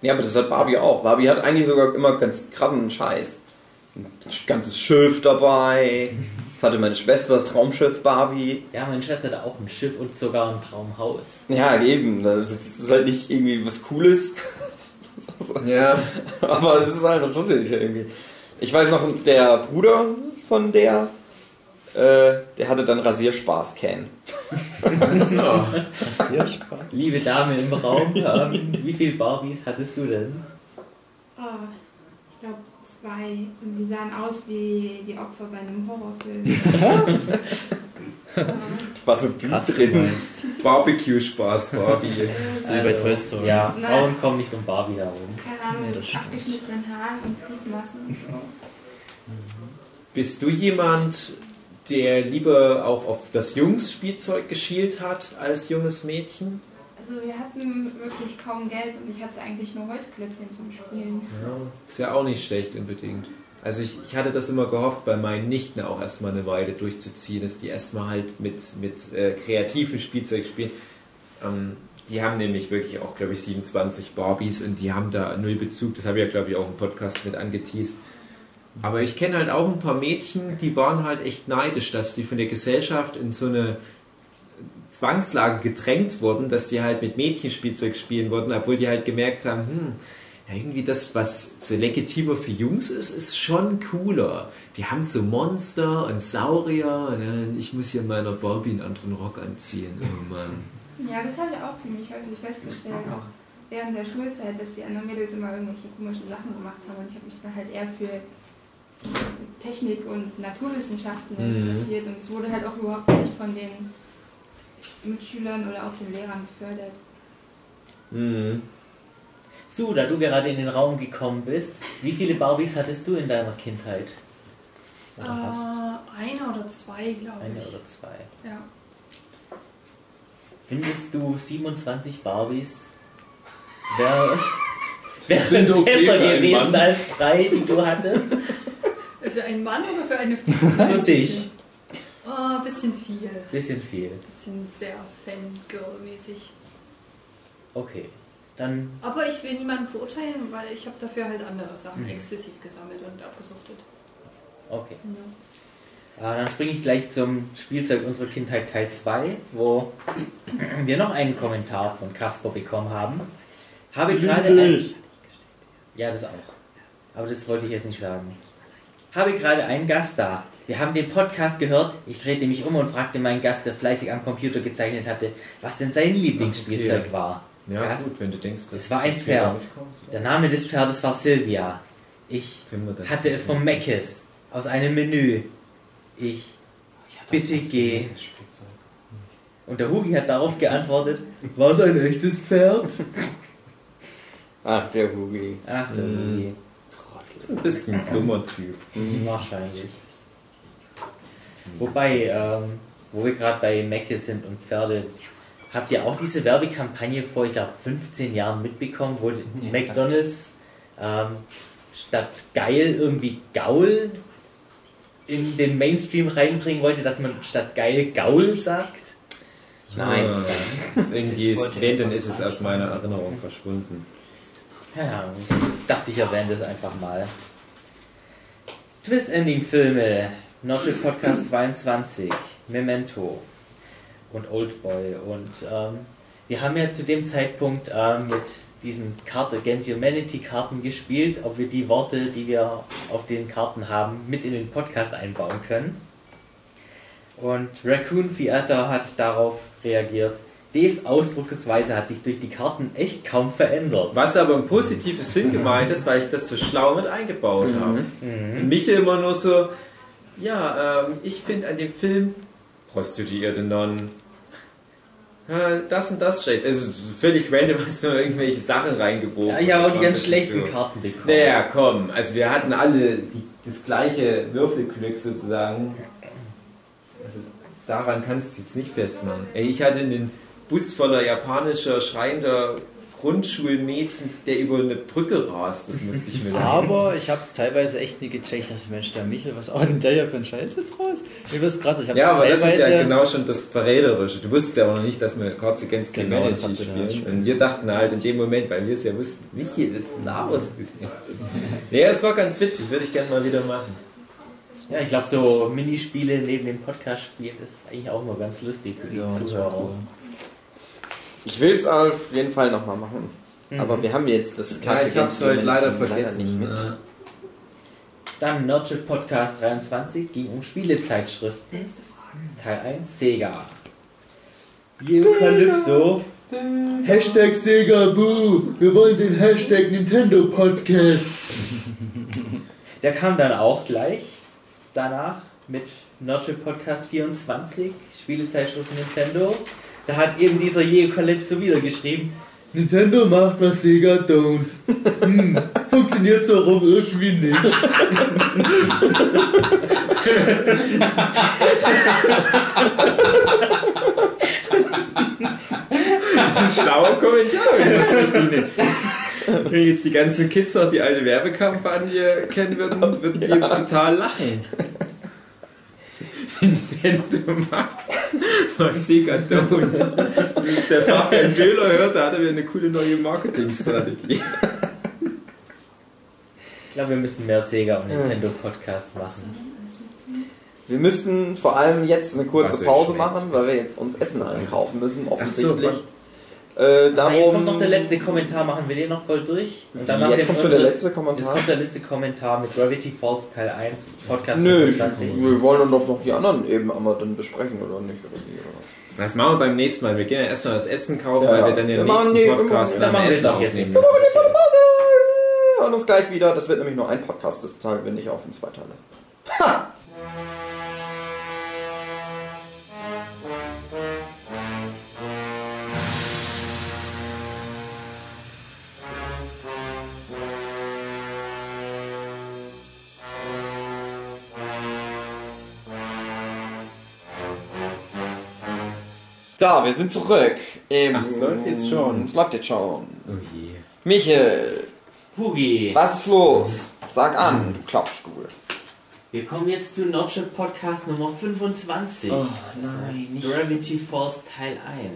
Ja, aber das hat Barbie auch. Barbie hat eigentlich sogar immer ganz krassen Scheiß. Ein ganzes Schiff dabei. Das hatte meine Schwester, das Traumschiff Barbie. Ja, meine Schwester hatte auch ein Schiff und sogar ein Traumhaus. Ja, eben. Das ist halt nicht irgendwie was Cooles. Ja. Aber es ist halt natürlich irgendwie. Ich weiß noch, der Bruder von der, äh, der hatte dann Rasierspaß-Can. Passiert Spaß. Liebe Dame im Raum, ähm, wie viele Barbies hattest du denn? Oh, ich glaube zwei. Und die sahen aus wie die Opfer bei einem Horrorfilm. *laughs* *laughs* ja. War so Blut drin. Barbecue-Spaß, Barbie. So wie bei Toy Story. Ja, Nein. Frauen kommen nicht um Barbie herum. Keine Ahnung, Nee, mit das stimmt. abgeschnittenen Haaren und und so. Bist du jemand, der lieber auch auf das Jungs-Spielzeug geschielt hat als junges Mädchen? Also wir hatten wirklich kaum Geld und ich hatte eigentlich nur Holzklötzchen zum Spielen. Ja. Ist ja auch nicht schlecht unbedingt. Also ich, ich hatte das immer gehofft, bei meinen Nichten auch erstmal eine Weile durchzuziehen, dass die erstmal halt mit, mit äh, kreativem Spielzeug spielen. Ähm, die haben nämlich wirklich auch, glaube ich, 27 Barbies und die haben da null Bezug. Das habe ich ja, glaube ich, auch im Podcast mit angeteased. Aber ich kenne halt auch ein paar Mädchen, die waren halt echt neidisch, dass die von der Gesellschaft in so eine Zwangslage gedrängt wurden, dass die halt mit Mädchenspielzeug spielen wollten, obwohl die halt gemerkt haben, hm, ja, irgendwie das, was so legitimer für Jungs ist, ist schon cooler. Die haben so Monster und Saurier und äh, ich muss hier meiner Barbie einen anderen Rock anziehen. Oh Mann. Ja, das habe ich auch ziemlich häufig festgestellt, auch während der Schulzeit, dass die anderen Mädels immer irgendwelche komischen Sachen gemacht haben und ich habe mich da halt eher für Technik und Naturwissenschaften Mhm. interessiert und es wurde halt auch überhaupt nicht von den Mitschülern oder auch den Lehrern gefördert. Mhm. So, da du gerade in den Raum gekommen bist, wie viele Barbies hattest du in deiner Kindheit? Oder hast? Äh, eine oder zwei, glaube Eine ich. oder zwei. Ja. Findest du 27 Barbies wäre *laughs* wär Sind okay besser gewesen Mann. als drei, die du hattest? *laughs* Für einen Mann oder für eine *laughs* Frau? Für dich. Oh, bisschen viel. Bisschen viel. Bisschen sehr Fangirl-mäßig. Okay. Dann, Aber ich will niemanden verurteilen, weil ich habe dafür halt andere Sachen Mhm. exzessiv gesammelt und abgesuchtet. okay. Ja. Äh, dann springe ich gleich zum Spielzeug unserer Kindheit Teil 2, wo *clears throat* wir noch einen Kommentar von Casper bekommen haben. Habe gerade ein, Ja, das auch. Aber das wollte ich jetzt nicht sagen. Habe gerade einen Gast da. Wir haben den Podcast gehört. Ich drehte mich um und fragte meinen Gast, der fleißig am Computer gezeichnet hatte, was denn sein Lieblingsspielzeug Okay. war. Ja, Gast. gut, wenn du denkst, dass Es war ein Pferd. Der Name des Pferdes war Sylvia. Ich hatte es vom Meckes aus einem Menü. Ich bitte geh. Und der Hugi hat darauf geantwortet, War es ein echtes Pferd? *laughs* Ach, der Hugi. ach der Mm. Hugi, Das ist ein bisschen ein dummer Typ. wahrscheinlich. Wobei, ähm, wo wir gerade bei Meckes sind und Pferde, habt ihr auch diese Werbekampagne vor, ich glaube, 15 Jahren mitbekommen, wo McDonalds ähm, statt geil irgendwie Gaul in den Mainstream reinbringen wollte, dass man statt geil Gaul sagt? Nein. Ah, irgendwie ist, wenn, dann ist es aus meiner Erinnerung verschwunden. Ja, ich dachte, ich erwähne das einfach mal. Twist-Ending-Filme, Notch Podcast 22, Memento und Oldboy. Und ähm, wir haben ja zu dem Zeitpunkt ähm, mit diesen Cards Against Humanity-Karten gespielt, ob wir die Worte, die wir auf den Karten haben, mit in den Podcast einbauen können. Und Raccoon Theater hat darauf reagiert. Daves Ausdrucksweise hat sich durch die Karten echt kaum verändert. Was aber im positiven Sinn gemeint ist, weil ich das so schlau mit eingebaut habe. Mhm. Michel immer nur so, ja, ähm, ich finde an dem Film Prostituierte Nonnen. Ja, das und das steht. Also völlig random *laughs* hast du irgendwelche Sachen reingeworfen. Ja, ich habe auch die ganz schlechten so. Karten bekommen. Naja, komm, also wir hatten alle die, das gleiche Würfelglück sozusagen. Also daran kannst du jetzt nicht festmachen. Ey, ich hatte einen Bus voller japanischer, schreiender Grundschulmädchen, der über eine Brücke rast. Das musste ich mir sagen. Aber ich habe es teilweise echt nie gecheckt. Ich dachte, Mensch, der Michel, was haut denn der hier für einen Scheiß jetzt raus? Mir ist krass. Ich habe Ja, das aber das ist ja genau schon das Verräterische. Du wusstest ja auch noch nicht, dass wir Cards Against Genau, Humanity ja spielen. schon. Und wir dachten halt in dem Moment, weil wir es ja wussten, Michi, das ist Laos. *laughs* ja, es war ganz witzig, würde ich gerne mal wieder machen. Ja, ich glaube, so Minispiele neben dem Podcast spielen, das ist eigentlich auch immer ganz lustig für die ja, Zuhörer. Ich will es auf jeden Fall nochmal machen. Mhm. Aber wir haben jetzt das Ja, ich hab's heute leider vergessen. nicht mit. Dann Nerdship Podcast 23 ging um Spielezeitschriften. Teil 1 Sega. Eukalypso. Hashtag Sega Boo. Wir wollen den Hashtag Nintendo Podcast. *laughs* Der kam dann auch gleich danach mit Nerdship Podcast 24, Spielezeitschriften Nintendo. Da hat eben dieser Eukalypso wieder geschrieben, Nintendo macht, was Sega don't. Hm, funktioniert so rum irgendwie nicht. Ein schlauer Kommentar, wenn das richtig nicht. Wenn jetzt die ganzen Kids auch die alte Werbekampagne kennen würden, würden die total lachen. Nintendo macht, was Sega don't. Bis der Fabian Köhler hört, da hatte wir eine coole neue Marketingstrategie. glaube, wir müssen mehr Sega und Nintendo Podcasts machen. Wir müssen vor allem jetzt eine kurze Pause machen, weil wir jetzt uns Essen einkaufen müssen, Ach so, offensichtlich. Äh, Aber jetzt kommt darum. noch der letzte Kommentar, machen wir den noch voll durch? Und danach jetzt kommt schon der letzte Jetzt Kommentar. kommt der letzte Kommentar mit Gravity Falls Teil 1, Podcast Nö, 25. wir wollen dann doch noch die anderen eben einmal dann besprechen oder nicht oder wie oder was. Das machen wir beim nächsten Mal. Wir gehen ja erstmal das Essen kaufen, Ja, weil wir dann den Wir nächsten machen- nee, wir Podcast machen- dann machen wir Essen es doch jetzt aufnehmen. nicht. Pause! Und uns gleich wieder. Das wird nämlich nur ein Podcast, das teilen wir nicht auf in zwei Teile. Ha! Da, wir sind zurück. Im- Ach, es läuft jetzt schon. Es läuft jetzt schon. Oh je. Michael, Hugi, was ist los? Sag an, du Klappstuhl. wir kommen jetzt zu Notch Podcast Nummer 25. Oh, nein, nicht. Gravity Falls Teil 1.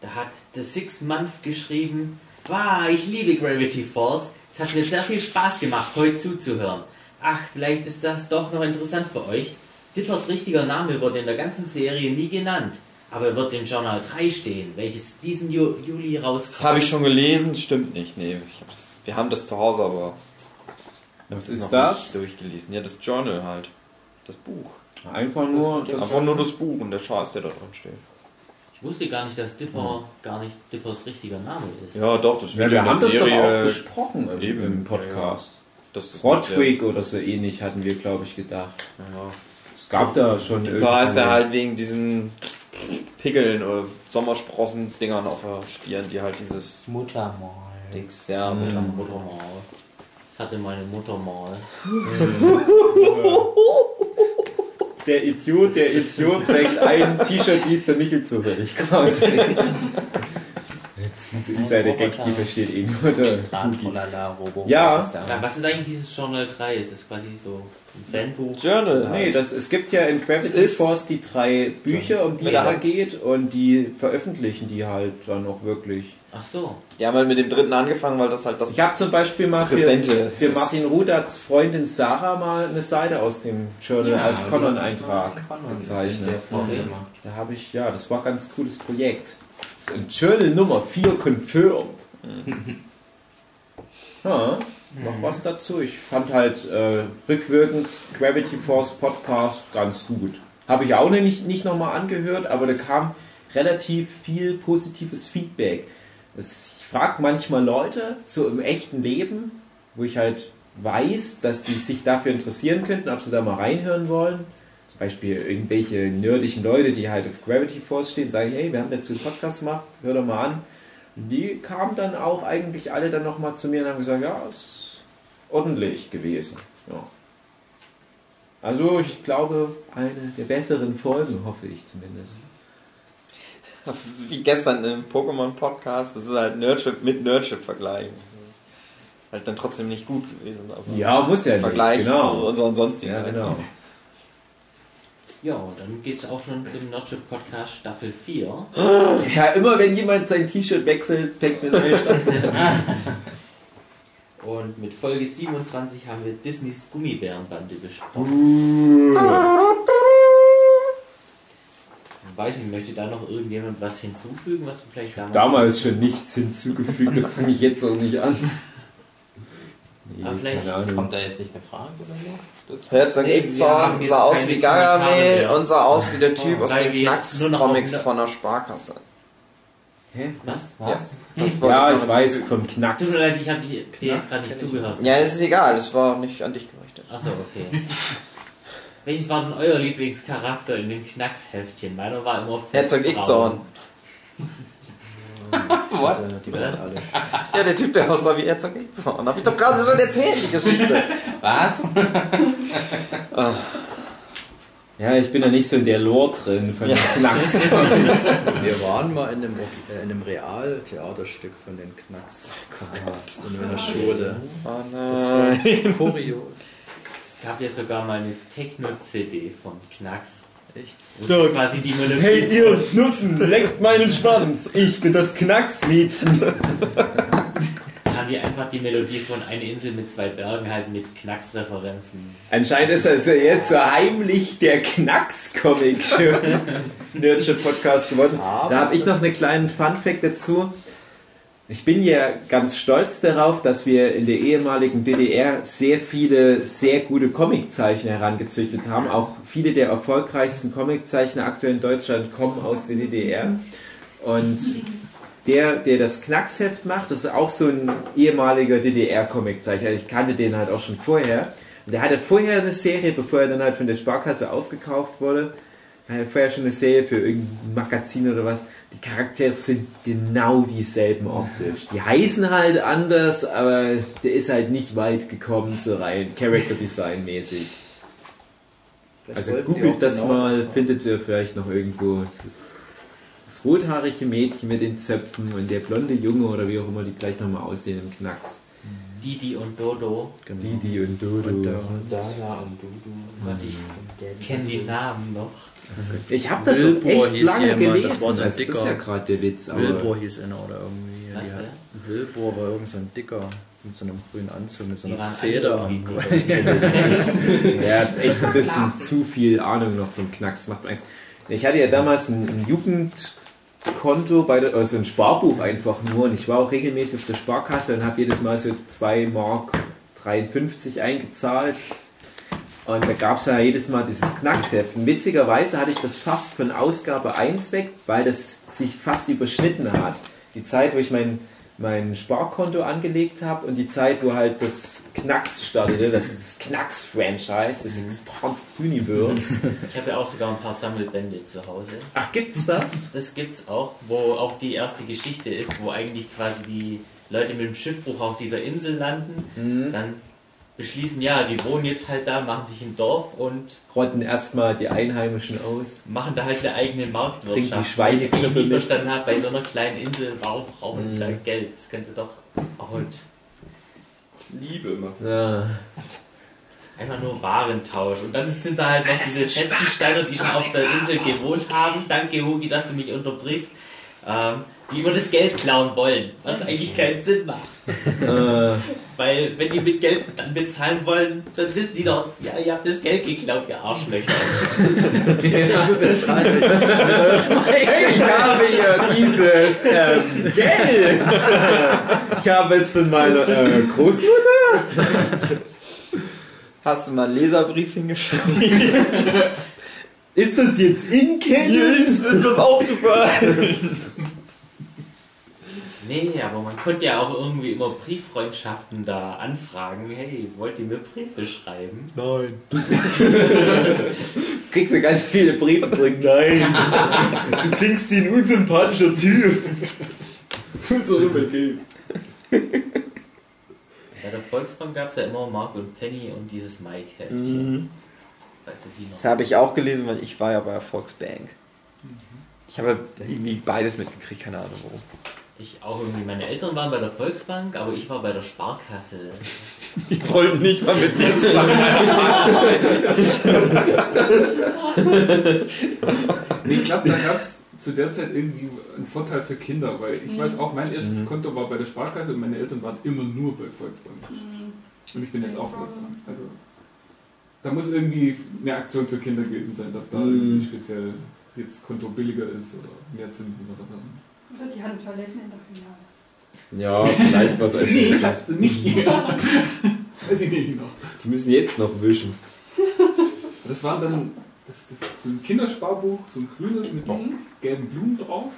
Da hat The Sixth Month geschrieben, wow, ich liebe Gravity Falls. Es hat mir sehr viel Spaß gemacht, heute zuzuhören. Ach, vielleicht ist das doch noch interessant für euch. Dippers richtiger Name wird in der ganzen Serie nie genannt, aber er wird in Journal 3 stehen, welches diesen Ju Juli rauskommt. Das habe ich schon gelesen, stimmt nicht. Nee, ich hab's, wir haben das zu Hause, aber Was ist noch das? nicht durchgelesen. Ja, das Journal halt. Das Buch. Einfach nur das Einfach nur das Buch und der Scheiß, der da drin steht. Ich wusste gar nicht, dass Dipper gar nicht Dippers richtiger Name ist. Ja, doch, das Ja, wird wir in der haben das doch auch Serie. besprochen im, eben, im Podcast. Ist mit Rodwig oder so ähnlich hatten wir, glaube ich, gedacht. Ja. Es gab da schon Da heißt er halt wegen diesen Pickeln oder Sommersprossen-Dingern auf der Stirn, die halt dieses Muttermal. Dings, ja, Mhm. mit am Muttermal. Das hatte meine Mutter mal. *laughs* Der Idiot, der Idiot trägt ein T-Shirt, wie es der Michel zufällig gerade. *laughs* In seine Gags, die versteht eh nur der Hugi. Ja. Ja, was ist eigentlich dieses Journal 3? Ist das quasi so ein Fanbuch? Journal. Nee, das, es gibt ja in Gravity Force die drei Bücher, um die es da geht, und die veröffentlichen die halt dann auch wirklich. Ach so. Die haben halt mit dem dritten angefangen, weil das halt das Ich habe zum Beispiel mal für, für. Martin Rudats Freundin Sarah mal eine Seite aus dem Journal Ja, als die Conan-Eintrag Conan gezeichnet. Da habe ich, ja, das war ein ganz cooles Projekt. So ein Journal Nummer 4 confirmed. *laughs* ja, noch was dazu. Ich fand halt äh, rückwirkend Gravity Force Podcast ganz gut. Habe ich auch nicht, nicht nochmal angehört, aber da kam relativ viel positives Feedback. Das, ich frage manchmal Leute, so im echten Leben, wo ich halt weiß, dass die sich dafür interessieren könnten, ob sie da mal reinhören wollen. Zum Beispiel irgendwelche nerdischen Leute, die halt auf Gravity Force stehen, sagen, hey, wir haben dazu einen Podcast gemacht, hör doch mal an. Und die kamen dann auch eigentlich alle dann nochmal zu mir und haben gesagt, ja, ist ordentlich gewesen. Ja. Also ich glaube, eine der besseren Folgen, hoffe ich zumindest. Das ist wie gestern im Pokémon-Podcast, das ist halt Nerdship mit Nerdship vergleichen. Halt dann trotzdem nicht gut gewesen, Ja, muss ja Vergleich nicht, genau. zu unseren sonstigen Ja, genau. Ja, dann geht's auch schon zum Notch Podcast Staffel 4. *gasps* Ja, immer wenn jemand sein T-Shirt wechselt, fängt eine neue Staffel an. *laughs* Und mit Folge 27 haben wir Disneys Gummibärenbande besprochen. Weiß nicht, möchte da noch irgendjemand was hinzufügen, was du vielleicht damals... Damals schon nichts hinzugefügt, da fange ich jetzt auch nicht an. Nee, Aber vielleicht. Kommt da jetzt nicht eine Frage oder so? Herzog Nee, wir haben Ibzorn jetzt sah aus wie Gargamel und sah aus wie der Typ Oh, aus den Knacks-Comics von der Sparkasse. Hä? Was? Ja, das *laughs* Ja, ich weiß, hinzufügen. vom Knacks. Tut mir leid, ich habe dir jetzt gerade nicht zugehört. Ja, es ist egal, es war nicht an dich gerichtet. Achso, okay. Welches war denn euer Lieblingscharakter in dem Knacksheftchen? Meiner war immer Herzog Fettbraun. *laughs* *laughs* What? Die waren alle. *laughs* Ja, der Typ, der aussah wie Herzog Ibzorn. Hab ich doch gerade schon erzählt, die Geschichte. *laughs* Was? Ja, ich bin ja nicht so in der Lore drin von Ja. den Knacks. Wir waren mal in einem, äh, in einem Realtheaterstück von den Knacks in meiner Schule. Oh Das nein. war kurios. Es gab ja sogar mal eine Techno-CD von Knacks. Echt? Wo sie quasi die Melodie Hey ihr Nussen, leckt meinen Schwanz, ich bin das Knacksmädchen. haben die einfach die Melodie von Eine Insel mit zwei Bergen halt mit Knacksreferenzen. Anscheinend ist das ja jetzt so heimlich der Knacks-Comic schon *laughs* Nerdsche Podcast geworden. da habe ich noch einen kleinen Fun-Fact dazu. Ich bin ja ganz stolz darauf, dass wir in der ehemaligen DDR sehr viele sehr gute Comiczeichner herangezüchtet haben. Auch viele der erfolgreichsten Comiczeichner aktuell in Deutschland kommen aus der DDR. Und der, der das Knacksheft macht, das ist auch so ein ehemaliger DDR-Comiczeichner. Ich kannte den halt auch schon vorher. Und der hatte vorher eine Serie, bevor er dann halt von der Sparkasse aufgekauft wurde. Er hatte vorher schon eine Serie für irgendein Magazin oder was. Die Charaktere sind genau dieselben optisch. Die heißen halt anders, aber der ist halt nicht weit gekommen, so rein Character Design mäßig. Also googelt das mal, findet ihr vielleicht noch irgendwo. Das, das rothaarige Mädchen mit den Zöpfen und der blonde Junge oder wie auch immer die gleich nochmal aussehen im Knacks. Didi und Dodo. Didi und Dodo. Dada und Dudu. Warte, ich kenne die Namen noch. Ich habe das so Wilbur echt hieß lange jemand, gelesen. das war so ein das ist Dicker. ja gerade der Witz. Aber Wilbur hieß einer oder irgendwie. Was, ja? Wilbur war irgend so ein Dicker mit so einem grünen Anzug, mit so einer Feder am *laughs* *laughs* er hat echt ein bisschen zu viel Ahnung noch vom Knacks. Macht Angst. Ich hatte ja damals ein, ein Jugendkonto, bei der, also ein Sparbuch einfach nur und ich war auch regelmäßig auf der Sparkasse und habe jedes Mal so 2 Mark 53 eingezahlt. Und da gab es ja jedes Mal dieses Knacksheft. Und witzigerweise hatte ich das fast von Ausgabe 1 weg, weil das sich fast überschnitten hat. Die Zeit, wo ich mein, mein Sparkonto angelegt habe und die Zeit, wo halt das Knacks startete, das, das Knacks-Franchise, das Expand Universe. *laughs* Ich habe ja auch sogar ein paar Sammelbände zu Hause. Ach, gibt's das? Das gibt's auch, wo auch die erste Geschichte ist, wo eigentlich quasi die Leute mit dem Schiffbruch auf dieser Insel landen, Mhm. dann beschließen, ja, die wohnen jetzt halt da, machen sich ein Dorf und Rotten erstmal die Einheimischen aus. machen da halt eine eigene Marktwirtschaft. Bringen die Schweineklippe Weil ich mit. verstanden habe, bei so einer kleinen Insel, warum brauchen die Mhm. da Geld? Das könnte doch auch halt Liebe machen. Ja. einfach nur Warentausch. Und dann sind da halt noch diese Fetzensteiner, die schon auf der Insel gewohnt haben. Danke, Hugi, dass du mich unterbrichst. Ähm, die immer das Geld klauen wollen, was eigentlich keinen Sinn macht. Äh, Weil, wenn die mit Geld dann bezahlen wollen, dann wissen die doch, ja, ihr habt das Geld geklaut, ihr Arschlöcher. *laughs* hey, ich habe hier dieses ähm, Geld. Ich habe es von meiner äh, Großmutter. Hast du mal einen Leserbrief hingeschrieben? Ist das jetzt in Mir Canon? ist etwas aufgefallen. Nee, aber man konnte ja auch irgendwie immer Brieffreundschaften da anfragen. Hey, wollt ihr mir Briefe schreiben? Nein. *laughs* Kriegst du ganz viele Briefe zurück. Nein. Du klingst wie ein unsympathischer Typ. So Geld. Bei der Volksbank gab es ja immer Mark und Penny und dieses Mike-Heftchen. Mhm. Das habe ich auch gelesen, weil ich war ja bei der Volksbank. Ich habe irgendwie beides mitgekriegt, keine Ahnung warum. Ich auch irgendwie, meine Eltern waren bei der Volksbank, aber ich war bei der Sparkasse. *laughs* Die wollten nicht mal mit dir zusammen. *laughs* Nee, ich glaube, da gab es zu der Zeit irgendwie einen Vorteil für Kinder, weil ich weiß auch, mein erstes Mhm. Konto war bei der Sparkasse und meine Eltern waren immer nur bei Volksbank. Und ich bin jetzt auch Volksbank. Also, da muss irgendwie eine Aktion für Kinder gewesen sein, dass da Mhm. irgendwie speziell jetzt das Konto billiger ist oder mehr Zinsen oder so. Oder die hatten Toiletten in der Filiale. Ja, vielleicht was einfach. *laughs* Nee, hast du nicht. *laughs* Weiß ich nicht genau. Die müssen jetzt noch wischen. Das war dann das, das, so ein Kindersparbuch, so ein grünes mit gelben Blumen drauf.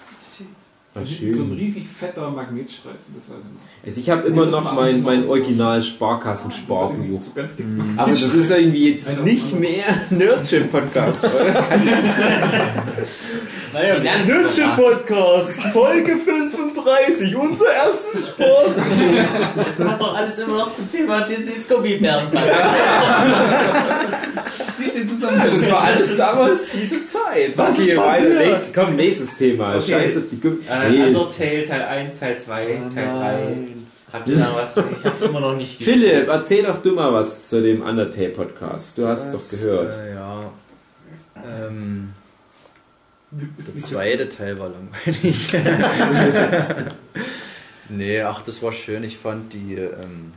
Ach, So ein riesig fetter Magnetstreifen, das war dann Also ich habe immer noch mein, mein Original Sparkassen-Sparbuch. So ganz dick. Aber das ist irgendwie jetzt nicht mehr Nerdship-Podcast, oder? *laughs* Naja, Nerdship-Podcast, Folge 35, unser erstes Sport. Das macht doch alles immer noch zum Thema Disney's Gummibären. Den zusammen? Das war alles damals diese Zeit. Was ist Okay, weiter. passiert? Nächstes, komm, nächstes Thema. Okay. Scheiß auf die Gummi. Äh, Nee. Undertale Teil 1, Teil 2, Teil 3. Habt ihr da was? Ich hab's immer noch nicht Philipp, erzähl doch du mal was zu dem Undertale-Podcast. Du hast es doch gehört. Äh, ja. Ähm, der zweite Teil war langweilig. *laughs* Nee, ach, das war schön. Ich fand die ähm,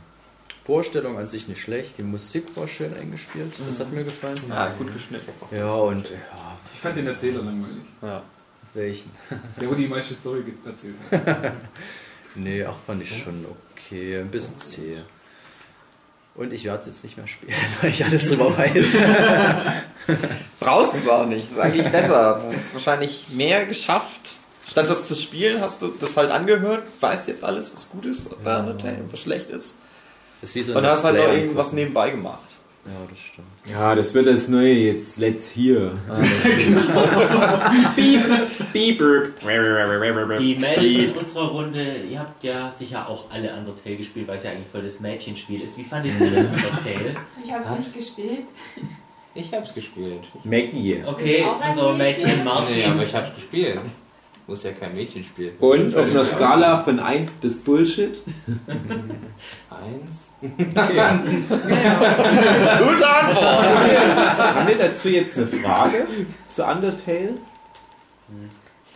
Vorstellung an sich nicht schlecht. Die Musik war schön eingespielt. Das hat mir gefallen. Ja, gut geschnitten. Ja, und ja, Ich fand den Erzähler langweilig. Ja. welchen? Der, wo die meiste Story erzählt hat. *laughs* Nee, ach, fand ich schon okay. Ein bisschen zäh. Und ich werde es jetzt nicht mehr spielen, *laughs* weil ich alles drüber weiß. *laughs* Brauchst es auch nicht, ist eigentlich besser. Du hast wahrscheinlich mehr geschafft. Statt das zu spielen, hast du das halt angehört, weißt jetzt alles, was gut ist und was schlecht ist. Ist wie so Und hast halt noch irgendwas nebenbei gemacht. Ja, das stimmt. Ja, das wird das neue jetzt Let's Here. *laughs* Beep, beep, Die Mädels in unserer Runde, ihr habt ja sicher auch alle Undertale gespielt, weil es ja eigentlich voll das Mädchenspiel ist. Wie fandet ihr denn Undertale? Ich habe es nicht gespielt. Ich hab's gespielt. Maggie. Okay, unser Mädchen Mädchen? Martin. Nee, aber ich hab's gespielt. Muss ja kein Mädchen spielen. Und auf einer Skala von 1 bis Bullshit? Eins. Gute Antwort! Haben wir dazu jetzt eine Frage zu Undertale?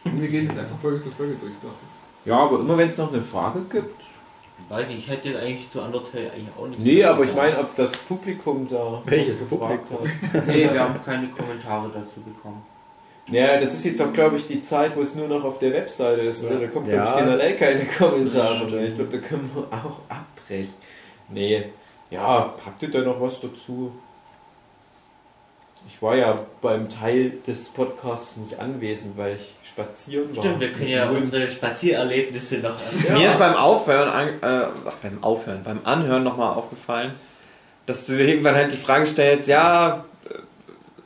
Wir gehen jetzt einfach Folge für Folge durch. Doch. Ja, aber immer wenn es noch eine Frage gibt. Weiß nicht, ich hätte jetzt eigentlich zu Undertale eigentlich auch nichts Nee, aber ich meine, ob das Publikum da Welches was gefragt hat. Nee, wir haben keine Kommentare dazu bekommen. Ja, das ist jetzt auch, glaube ich, die Zeit, wo es nur noch auf der Webseite ist, oder? Da kommt, glaube Ja. ich, generell keine Kommentare mehr. Ich glaube, da können wir auch abbrechen. Nee, ja, habt ihr da noch was dazu? Ich war ja beim Teil des Podcasts nicht anwesend, weil ich spazieren war. Stimmt, wir können ja Und- unsere Spaziererlebnisse noch an. Mir ist beim Aufhören, an, äh, ach, beim Aufhören, beim Anhören nochmal aufgefallen, dass du irgendwann halt die Frage stellst, ja,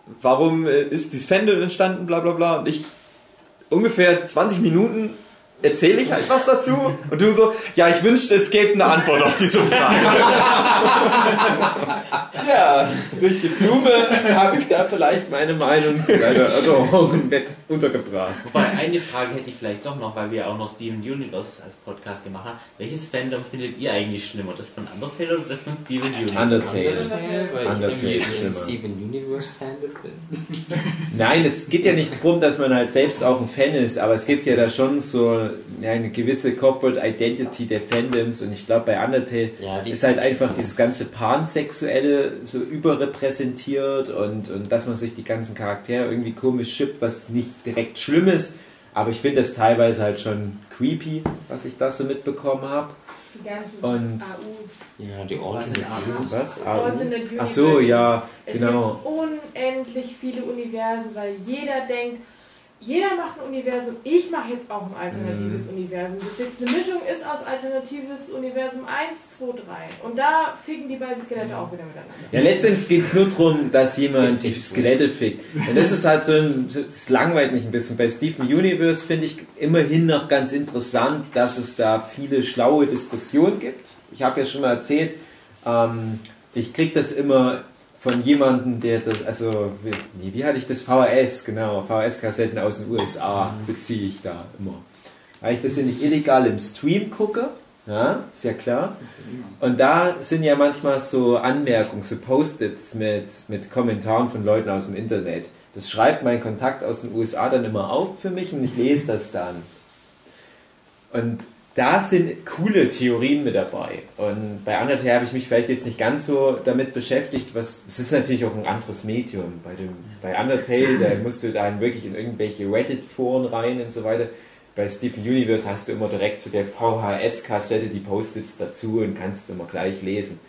warum äh, ist dieses Fandom entstanden, bla bla bla, und ich ungefähr 20 Minuten erzähle ich halt was dazu und du so, ja, ich wünschte, es gäbe eine Antwort auf diese Frage. *laughs* Ja, durch die Blume habe ich da vielleicht meine Meinung zu deiner Erörterung mit untergebracht. Wobei, eine Frage hätte ich vielleicht doch noch, weil wir auch noch Steven Universe als Podcast gemacht haben. Welches Fandom findet ihr eigentlich schlimmer? Das von Undertale oder das von Steven Universe? Undertale. Undertale, weil Undertale ich irgendwie ist ein schlimmer. Steven Universe Fan bin. Nein, es geht ja nicht darum, dass man halt selbst auch ein Fan ist, aber es gibt ja da schon so ja, eine gewisse Corporate Identity der Fandoms und ich glaube bei Undertale Ja, ist halt einfach dieses ganze Pansexuelle so überrepräsentiert und, und dass man sich die ganzen Charaktere irgendwie komisch schippt, was nicht direkt schlimm ist, aber ich finde das teilweise halt schon creepy, was ich da so mitbekommen habe. Die ganzen Und- AUs. Ja, die Alternate AUs? Was? Alternate Ach so, ja, Es genau. gibt unendlich viele Universen, weil jeder denkt, jeder macht ein Universum, ich mache jetzt auch ein alternatives Mhm. Universum. Das jetzt eine Mischung ist aus alternatives Universum 1, 2, 3. Und da ficken die beiden Skelette auch wieder miteinander. Ja, letztendlich geht es nur darum, dass jemand die Skelette fickt. Und das ist halt so ein, es langweilt mich ein bisschen. Bei Steven Universe finde ich immerhin noch ganz interessant, dass es da viele schlaue Diskussionen gibt. Ich habe ja schon mal erzählt, ähm, ich kriege das immer von jemandem, der das, also, wie, wie hatte ich das? VHS, genau, VHS-Kassetten aus den USA beziehe ich da immer. Weil ich das ja nicht illegal im Stream gucke, ja, ist ja klar. Und da sind ja manchmal so Anmerkungen, so Post-its mit, mit Kommentaren von Leuten aus dem Internet. Das schreibt mein Kontakt aus den USA dann immer auf für mich und ich lese das dann. Und da sind coole Theorien mit dabei. Und bei Undertale habe ich mich vielleicht jetzt nicht ganz so damit beschäftigt, was, es ist natürlich auch ein anderes Medium. Bei, dem, bei Undertale, da musst du dann wirklich in irgendwelche Reddit-Foren rein und so weiter. Bei Steven Universe hast du immer direkt zu der VHS-Kassette die Post-its dazu und kannst immer gleich lesen.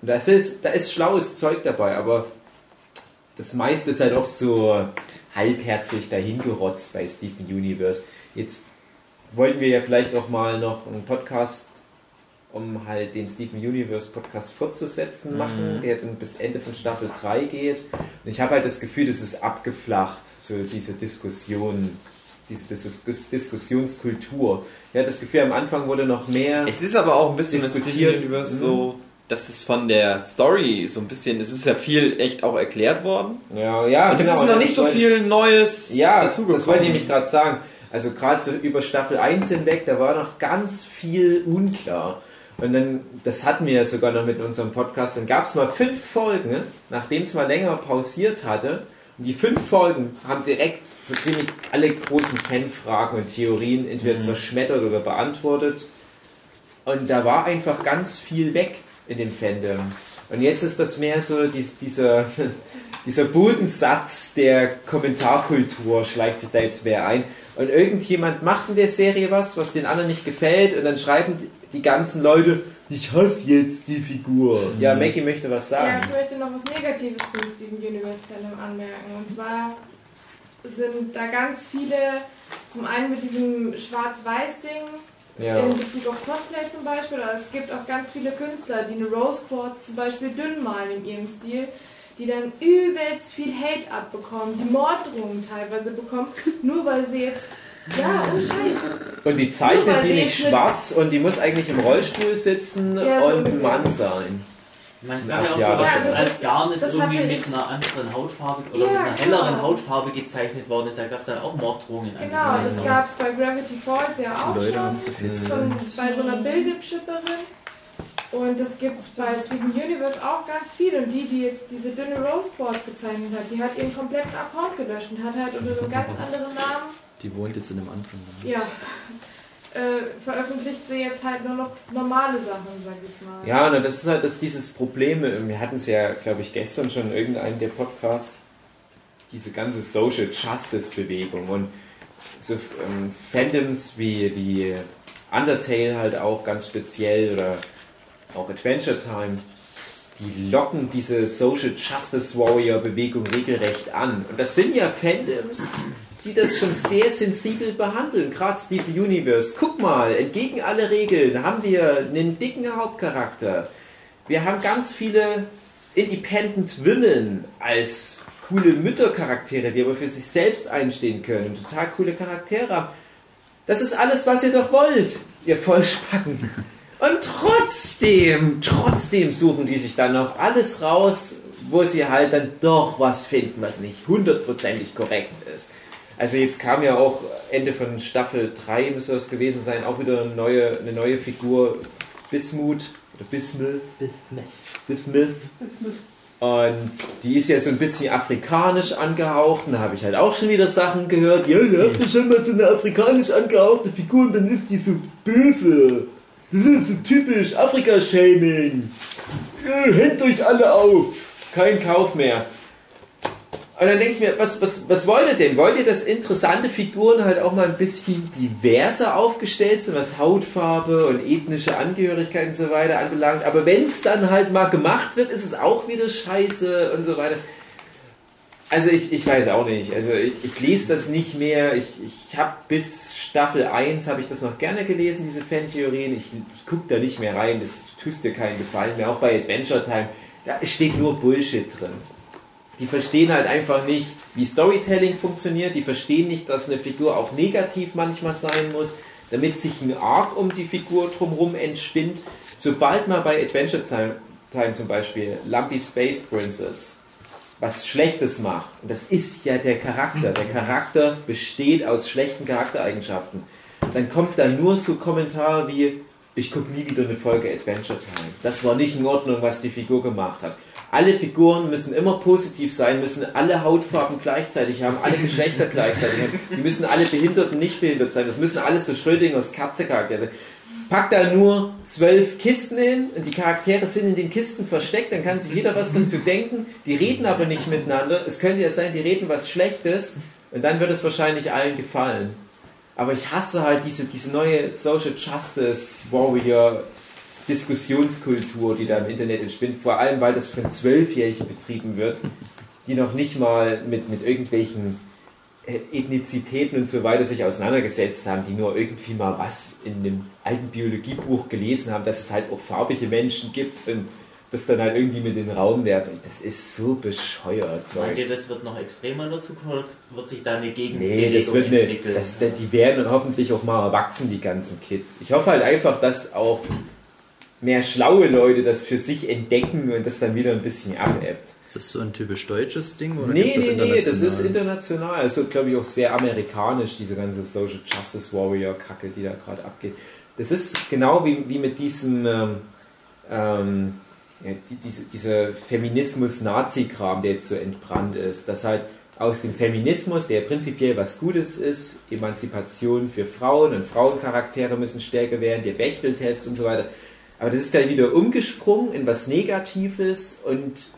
Und das ist, da ist schlaues Zeug dabei, aber das meiste ist halt auch so halbherzig dahingerotzt bei Steven Universe. Jetzt wollten wir ja vielleicht auch mal noch einen Podcast, um halt den Steven Universe Podcast fortzusetzen, machen, der dann bis Ende von Staffel 3 geht. Und ich habe halt das Gefühl, das ist abgeflacht, so diese Diskussion, diese Dis Diskussionskultur. Ich hatte das Gefühl, am Anfang wurde noch mehr. Es ist aber auch ein bisschen Diskutiert. Universe Mhm. so, dass es von der Story so ein bisschen, es ist ja viel echt auch erklärt worden. Ja, ja, Und es genau. ist noch nicht so viel Neues Ja, dazugekommen. das wollte ich nämlich gerade sagen. Also gerade so über Staffel 1 hinweg, da war noch ganz viel unklar. Und dann, das hatten wir ja sogar noch mit unserem Podcast, dann gab es mal fünf Folgen, nachdem es mal länger pausiert hatte. Und die fünf Folgen haben direkt so ziemlich alle großen Fanfragen und Theorien entweder zerschmettert oder beantwortet. Und da war einfach ganz viel weg in dem Fandom. Und jetzt ist das mehr so dies, dieser, *laughs* dieser Bodensatz der Kommentarkultur schleicht sich da jetzt mehr ein. Und irgendjemand macht in der Serie was, was den anderen nicht gefällt, und dann schreiben die- ganzen Leute, ich hasse jetzt die Figur. Ja, Maggie möchte was Ja, sagen. ich möchte noch was Negatives zum Steven Universe Fandom anmerken. Und zwar sind da ganz viele, zum einen mit diesem Schwarz-Weiß-Ding Ja. in Bezug auf Cosplay zum Beispiel, aber es gibt auch ganz viele Künstler, die eine Rose Quartz zum Beispiel dünn malen in ihrem Stil, die dann übelst viel Hate abbekommen, die Morddrohungen teilweise bekommen, nur weil sie jetzt, ja, oh Scheiß, Und die zeichnet Nur weil die sie nicht schwarz und die muss eigentlich im Rollstuhl sitzen Ja, so und ein. Mann sein. Ach gab ja auch ja, sowas, das- also als gar nicht das irgendwie mit einer anderen Hautfarbe oder Ja, mit einer helleren genau. Hautfarbe gezeichnet worden ist. Da gab es dann auch Morddrohungen. genau, das gab es bei Gravity Falls ja auch Leute schon. haben zu viel von, bei so einer Bildschipperin. Und das gibt es bei Steven Universe auch ganz viel. Und die, die jetzt diese dünne Rose Quartz gezeichnet hat, die hat ihren kompletten Account gelöscht und hat halt unter einem ganz *laughs* anderen Namen, Die wohnt jetzt in einem anderen Land. ja, *laughs* äh, veröffentlicht sie jetzt halt nur noch normale Sachen, sag ich mal. Ja, na, das ist halt das, dieses Problem. Wir hatten es ja, glaube ich, gestern schon in irgendeinem der Podcasts. Diese ganze Social Justice Bewegung und so ähm, Fandoms wie, wie Undertale halt auch ganz speziell oder auch Adventure Time, die locken diese Social Justice Warrior Bewegung regelrecht an. Und das sind ja Fandoms, die das schon sehr sensibel behandeln. Gerade Steven Universe. Guck mal, entgegen alle Regeln haben wir einen dicken Hauptcharakter. Wir haben ganz viele Independent Women als coole Müttercharaktere, die aber für sich selbst einstehen können und total coole Charaktere haben. Das ist alles, was ihr doch wollt, ihr Vollspacken. Und trotzdem, trotzdem suchen die sich dann noch alles raus, wo sie halt dann doch was finden, was nicht hundertprozentig korrekt ist. Also jetzt kam ja auch Ende von Staffel 3 müsste das gewesen sein, auch wieder eine neue, eine neue Figur, Bismuth oder Bismuth. Bismuth. Und die ist ja so ein bisschen afrikanisch angehaucht. Und da habe ich halt auch schon wieder Sachen gehört. Ja, ihr habt ja schon mal so eine afrikanisch angehauchte Figur und dann ist die so böse. Das ist so typisch Afrika-Shaming. Äh, Hängt euch alle auf. Kein Kauf mehr. Und dann denke ich mir, was, was, was wollt ihr denn? Wollt ihr, dass interessante Figuren halt auch mal ein bisschen diverser aufgestellt sind, was Hautfarbe und ethnische Angehörigkeit und so weiter anbelangt? Aber wenn es dann halt mal gemacht wird, ist es auch wieder scheiße und so weiter. Also ich, ich weiß auch nicht. Also ich, ich lese das nicht mehr. Ich, ich habe bis Staffel 1 habe ich das noch gerne gelesen, diese Fantheorien. Ich, ich gucke da nicht mehr rein. Das tust dir keinen Gefallen mehr. Auch bei Adventure Time. Da steht nur Bullshit drin. Die verstehen halt einfach nicht, wie Storytelling funktioniert. Die verstehen nicht, dass eine Figur auch negativ manchmal sein muss, damit sich ein Arc um die Figur drumherum entspinnt. Sobald man bei Adventure Time, Time zum Beispiel Lumpy Space Princess was Schlechtes macht, und das ist ja der Charakter, der Charakter besteht aus schlechten Charaktereigenschaften, dann kommt da nur so Kommentare wie, ich gucke nie wieder eine Folge Adventure Time. Das war nicht in Ordnung, was die Figur gemacht hat. Alle Figuren müssen immer positiv sein, müssen alle Hautfarben gleichzeitig haben, alle Geschlechter gleichzeitig haben. Die müssen alle behindert und nicht behindert sein. Das müssen alles so Schrödingers Katze-Charaktere sein. Pack da nur zwölf Kisten hin und die Charaktere sind in den Kisten versteckt, dann kann sich jeder was dazu denken. Die reden aber nicht miteinander. Es könnte ja sein, die reden was Schlechtes und dann wird es wahrscheinlich allen gefallen. Aber ich hasse halt diese, diese neue Social Justice Warrior Diskussionskultur, die da im Internet entspinnt, vor allem weil das von Zwölfjährigen betrieben wird, die noch nicht mal mit, mit irgendwelchen Ethnizitäten und so weiter sich auseinandergesetzt haben, die nur irgendwie mal was in einem alten Biologiebuch gelesen haben, dass es halt auch farbige Menschen gibt und das dann halt irgendwie mit in den Raum werfen. Das ist so bescheuert. Meint ihr, das wird noch extremer in der Zukunft wird sich da eine Nee, Gegenbewegung das wird eine, entwickeln? das, die werden dann hoffentlich auch mal erwachsen, die ganzen Kids. Ich hoffe halt einfach, dass auch mehr schlaue Leute das für sich entdecken und das dann wieder ein bisschen abebbt. Ist das so ein typisch deutsches Ding? Oder Nee, nee, nee, das ist international? international. Also, glaube ich, auch sehr amerikanisch, diese ganze Social Justice Warrior-Kacke, die da gerade abgeht. Das ist genau wie, wie mit diesem, ähm, ähm, ja, die, diese, dieser Feminismus-Nazi-Kram, der jetzt so entbrannt ist, dass halt aus dem Feminismus, der prinzipiell was Gutes ist, Emanzipation für Frauen und Frauencharaktere müssen stärker werden, der Bechteltest und so weiter. Aber das ist dann wieder umgesprungen in was Negatives und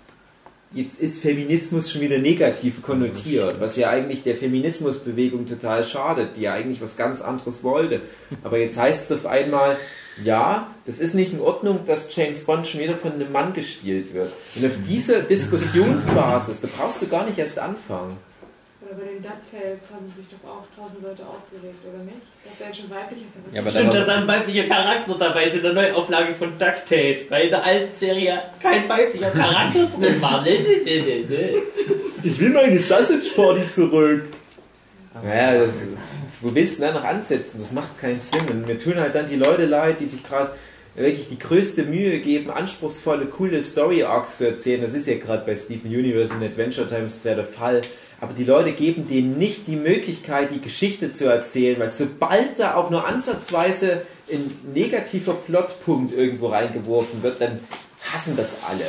jetzt ist Feminismus schon wieder negativ konnotiert, was ja eigentlich der Feminismusbewegung total schadet, die ja eigentlich was ganz anderes wollte. Aber jetzt heißt es auf einmal, ja, das ist nicht in Ordnung, dass James Bond schon wieder von einem Mann gespielt wird. Und auf dieser *laughs* Diskussionsbasis, da brauchst du gar nicht erst anfangen. Oder bei den DuckTales haben sich doch auch tausend Leute aufgeregt, oder nicht? Dass der schon weiblicher Charakter Ja, aber Stimmt, dass da ein weiblicher Charakter dabei ist in der Neuauflage von DuckTales, weil in der alten Serie kein weiblicher Charakter drin war. *laughs* Ich will meine Sausage Party zurück. Naja, das, wo willst du denn da noch ansetzen? Das macht keinen Sinn. Und mir tun halt dann die Leute leid, die sich gerade wirklich die größte Mühe geben, anspruchsvolle, coole Story-Arcs zu erzählen. Das ist ja gerade bei Steven Universe und Adventure Time sehr der Fall. Aber die Leute geben denen nicht die Möglichkeit, die Geschichte zu erzählen, weil sobald da auch nur ansatzweise ein negativer Plotpunkt irgendwo reingeworfen wird, dann hassen das alle.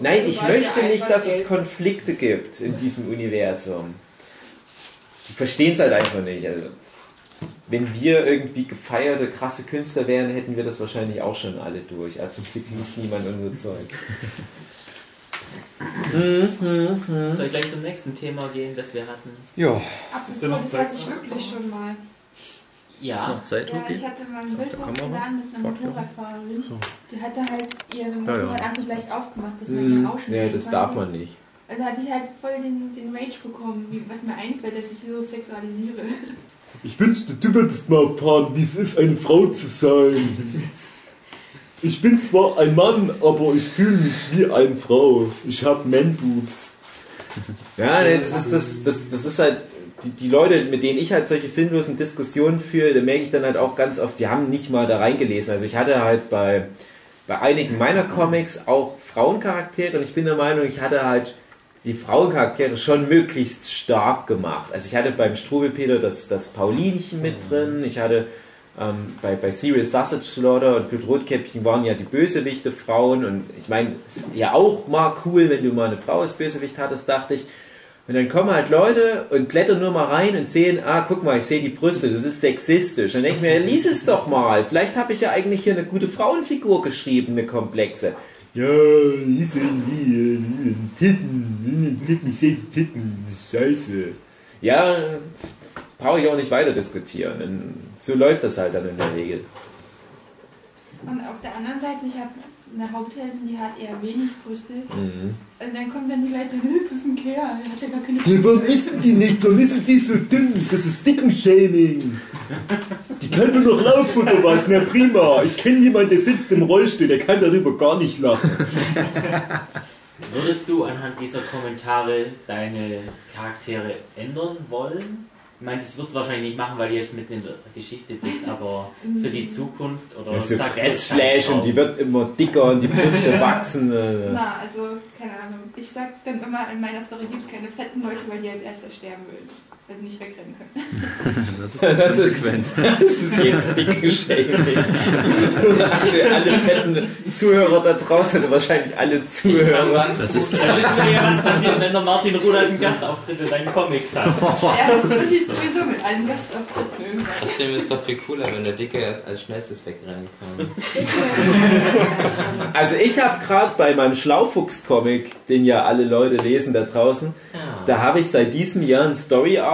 Nein, ich Sobald möchte nicht, dass es Konflikte gibt in diesem Universum. Die verstehen es halt einfach nicht. Also, wenn wir irgendwie gefeierte, krasse Künstler wären, hätten wir das wahrscheinlich auch schon alle durch. Also zum Glück liest niemand unser Zeug. Soll ich gleich zum nächsten Thema gehen, das wir hatten? Ja, Ist noch das Zeit? hatte ich wirklich schon mal. ist Ja. noch Zeit, Ja, ich hatte mal ein Bild hochgeladen mit einer. Motorradfahrerin. So. Die hatte halt ihre ja. Motorradanzug leicht aufgemacht, dass man ihren Ausschnitt Ja, sehen das darf man nicht. Und da hatte ich halt voll den, den Rage bekommen, wie, was mir einfällt, dass ich sie so sexualisiere. Ich wünschte, du würdest mal erfahren, wie es ist, eine Frau zu sein. *laughs* Ich bin zwar ein Mann, aber ich fühle mich wie eine Frau. Ich habe Man-Boobs. *laughs* Ja, nee, das ist, das, das, das ist halt, die, die Leute, mit denen ich halt solche sinnlosen Diskussionen führe, da merke ich dann halt auch ganz oft, die haben nicht mal da reingelesen. Also ich hatte halt bei, bei einigen meiner Comics auch Frauencharaktere und ich bin der Meinung, ich hatte halt die Frauencharaktere schon möglichst stark gemacht. Also ich hatte beim Strubelpeter das, das Paulinchen mit drin, ich hatte ähm, bei, bei Serial Sausage Slaughter und Blutrotkäppchen waren ja die Bösewichte Frauen und ich meine, ist ja auch mal cool, wenn du mal eine Frau als Bösewicht hattest, dachte ich. Und dann kommen halt Leute und klettern nur mal rein und sehen, ah, guck mal, ich sehe die Brüste, das ist sexistisch. Dann denke ich mir, lies es doch mal. Vielleicht habe ich ja eigentlich hier eine gute Frauenfigur geschrieben, eine komplexe. Ja, die sind die sind Titten. Titten, ich sehe die Titten. Scheiße. Ja, brauche ich auch nicht weiter diskutieren. Denn So läuft das halt dann in der Regel. Und auf der anderen Seite, ich habe eine Hauptheldin, die hat eher wenig Brüste. Mhm. Und dann kommen dann die Leute, *laughs* das ist ein Kerl, der hat ja gar keine Ja, warum essen die nicht? Warum ist die so dünn? Das ist Dickenshaming. Die kann nur noch laufen oder was? Na prima. Ich kenne jemanden, der sitzt im Rollstuhl, der kann darüber gar nicht lachen. Würdest du anhand dieser Kommentare deine Charaktere ändern wollen? Ich meine, das wirst du wahrscheinlich nicht machen, weil du jetzt mitten in der Geschichte bist, aber für die Zukunft oder Das ist sagst du, Fressfleisch und die wird immer dicker und die Brüste *laughs* wachsen. Äh. Na, also, keine Ahnung. Ich sag dann immer, in meiner Story gibt es keine fetten Leute, weil die als Erster sterben würden. Weil sie nicht wegrennen können. *laughs* Das ist *laughs* Das ist- konsequent. Das ist jetzt Dickenshaming. Also alle fetten Zuhörer da draußen, also wahrscheinlich alle Zuhörer. Das ist, Da wissen wir ja, was passiert, wenn der Martin Rudolph einen Gastauftritt in deinen Comics hat. ja, das passiert sowieso mit allen Gastauftritten irgendwann. Trotzdem ist es doch viel cooler, wenn der Dicke als schnellstes wegrennen kann. *laughs* Also ich habe gerade bei meinem Schlaufuchs-Comic, den ja alle Leute lesen da draußen, Ja. da habe ich seit diesem Jahr einen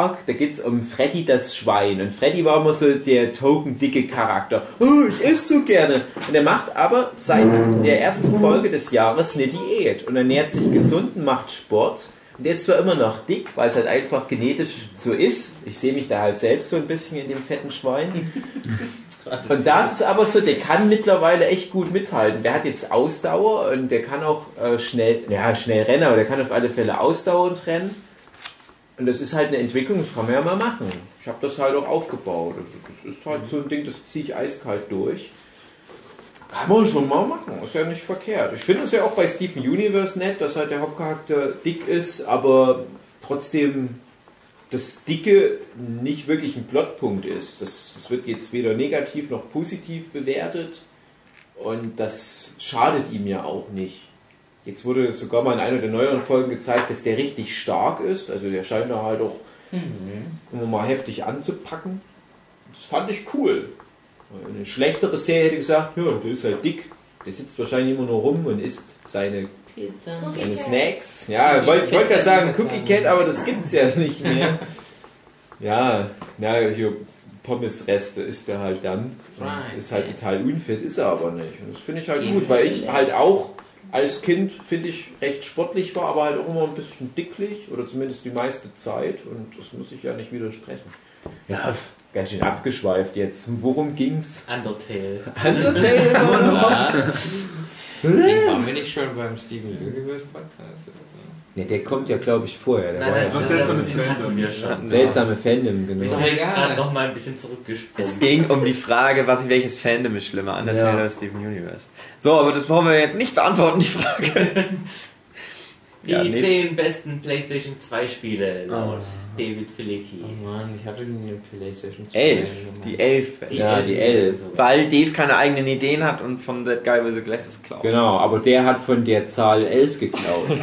Story-Arc, da geht es um Freddy das Schwein. Und Freddy war immer so der token-dicke Charakter. Oh, ich esse so gerne. Und er macht aber seit der ersten Folge des Jahres eine Diät und ernährt sich gesund und macht Sport. Und der ist zwar immer noch dick, weil es halt einfach genetisch so ist. Ich sehe mich da halt selbst so ein bisschen in dem fetten Schwein. Und das ist aber so, der kann mittlerweile echt gut mithalten. Der hat jetzt Ausdauer und der kann auch äh, schnell, ja, schnell rennen, aber der kann auf alle Fälle ausdauernd rennen. Und das ist halt eine Entwicklung, das kann man ja mal machen. Ich habe das halt auch aufgebaut. Das ist halt so ein Ding, das ziehe ich eiskalt durch. Kann man schon mal machen, ist ja nicht verkehrt. Ich finde es ja auch bei Steven Universe nett, dass halt der Hauptcharakter dick ist, aber trotzdem das Dicke nicht wirklich ein Plotpunkt ist. Das, das wird jetzt weder negativ noch positiv bewertet und das schadet ihm ja auch nicht. Jetzt wurde sogar mal in einer der neueren Folgen gezeigt, dass der richtig stark ist. Also der scheint da halt auch immer mal heftig anzupacken. Das fand ich cool. Eine schlechtere Serie hätte gesagt, ja, der ist halt dick. Der sitzt wahrscheinlich immer nur rum und isst seine, seine Snacks. Ja, ich wollte wollt gerade sagen Cookie Cat, aber das gibt's ja nicht mehr. *laughs* Ja, ja, hier Pommesreste isst er halt dann. Und ist halt total unfit, ist er aber nicht. Und das finde ich halt gut, weil ich halt auch als Kind, finde ich, recht sportlich war, aber halt auch immer ein bisschen dicklich oder zumindest die meiste Zeit und das muss ich ja nicht widersprechen. Ja, ganz schön abgeschweift jetzt. Worum ging's? Undertale. Undertale *laughs* immer noch? Waren wir nicht schon beim Steven Universe Podcast? Ne, der kommt ja, glaube ich, vorher. Der Nein, war nein, ja seltsames Fandom. wir schon. seltsame Fandom, genau. Jetzt gerade noch mal ein bisschen zurückgesprungen. Es ging um die Frage, was, welches Fandom ist schlimmer, Undertale Ja. oder Steven Universe. So, aber das wollen wir jetzt nicht beantworten, die Frage. *laughs* Die Ja, 10 besten PlayStation 2 Spiele laut David Filicki. Oh Mann, ich hatte eine Playstation 2. Elf. Die elf. Ja, elf die elf. Weil Dave keine eigenen Ideen hat und von That Guy with the Glasses klaut. Genau, aber der hat von der Zahl 11 geklaut. *laughs*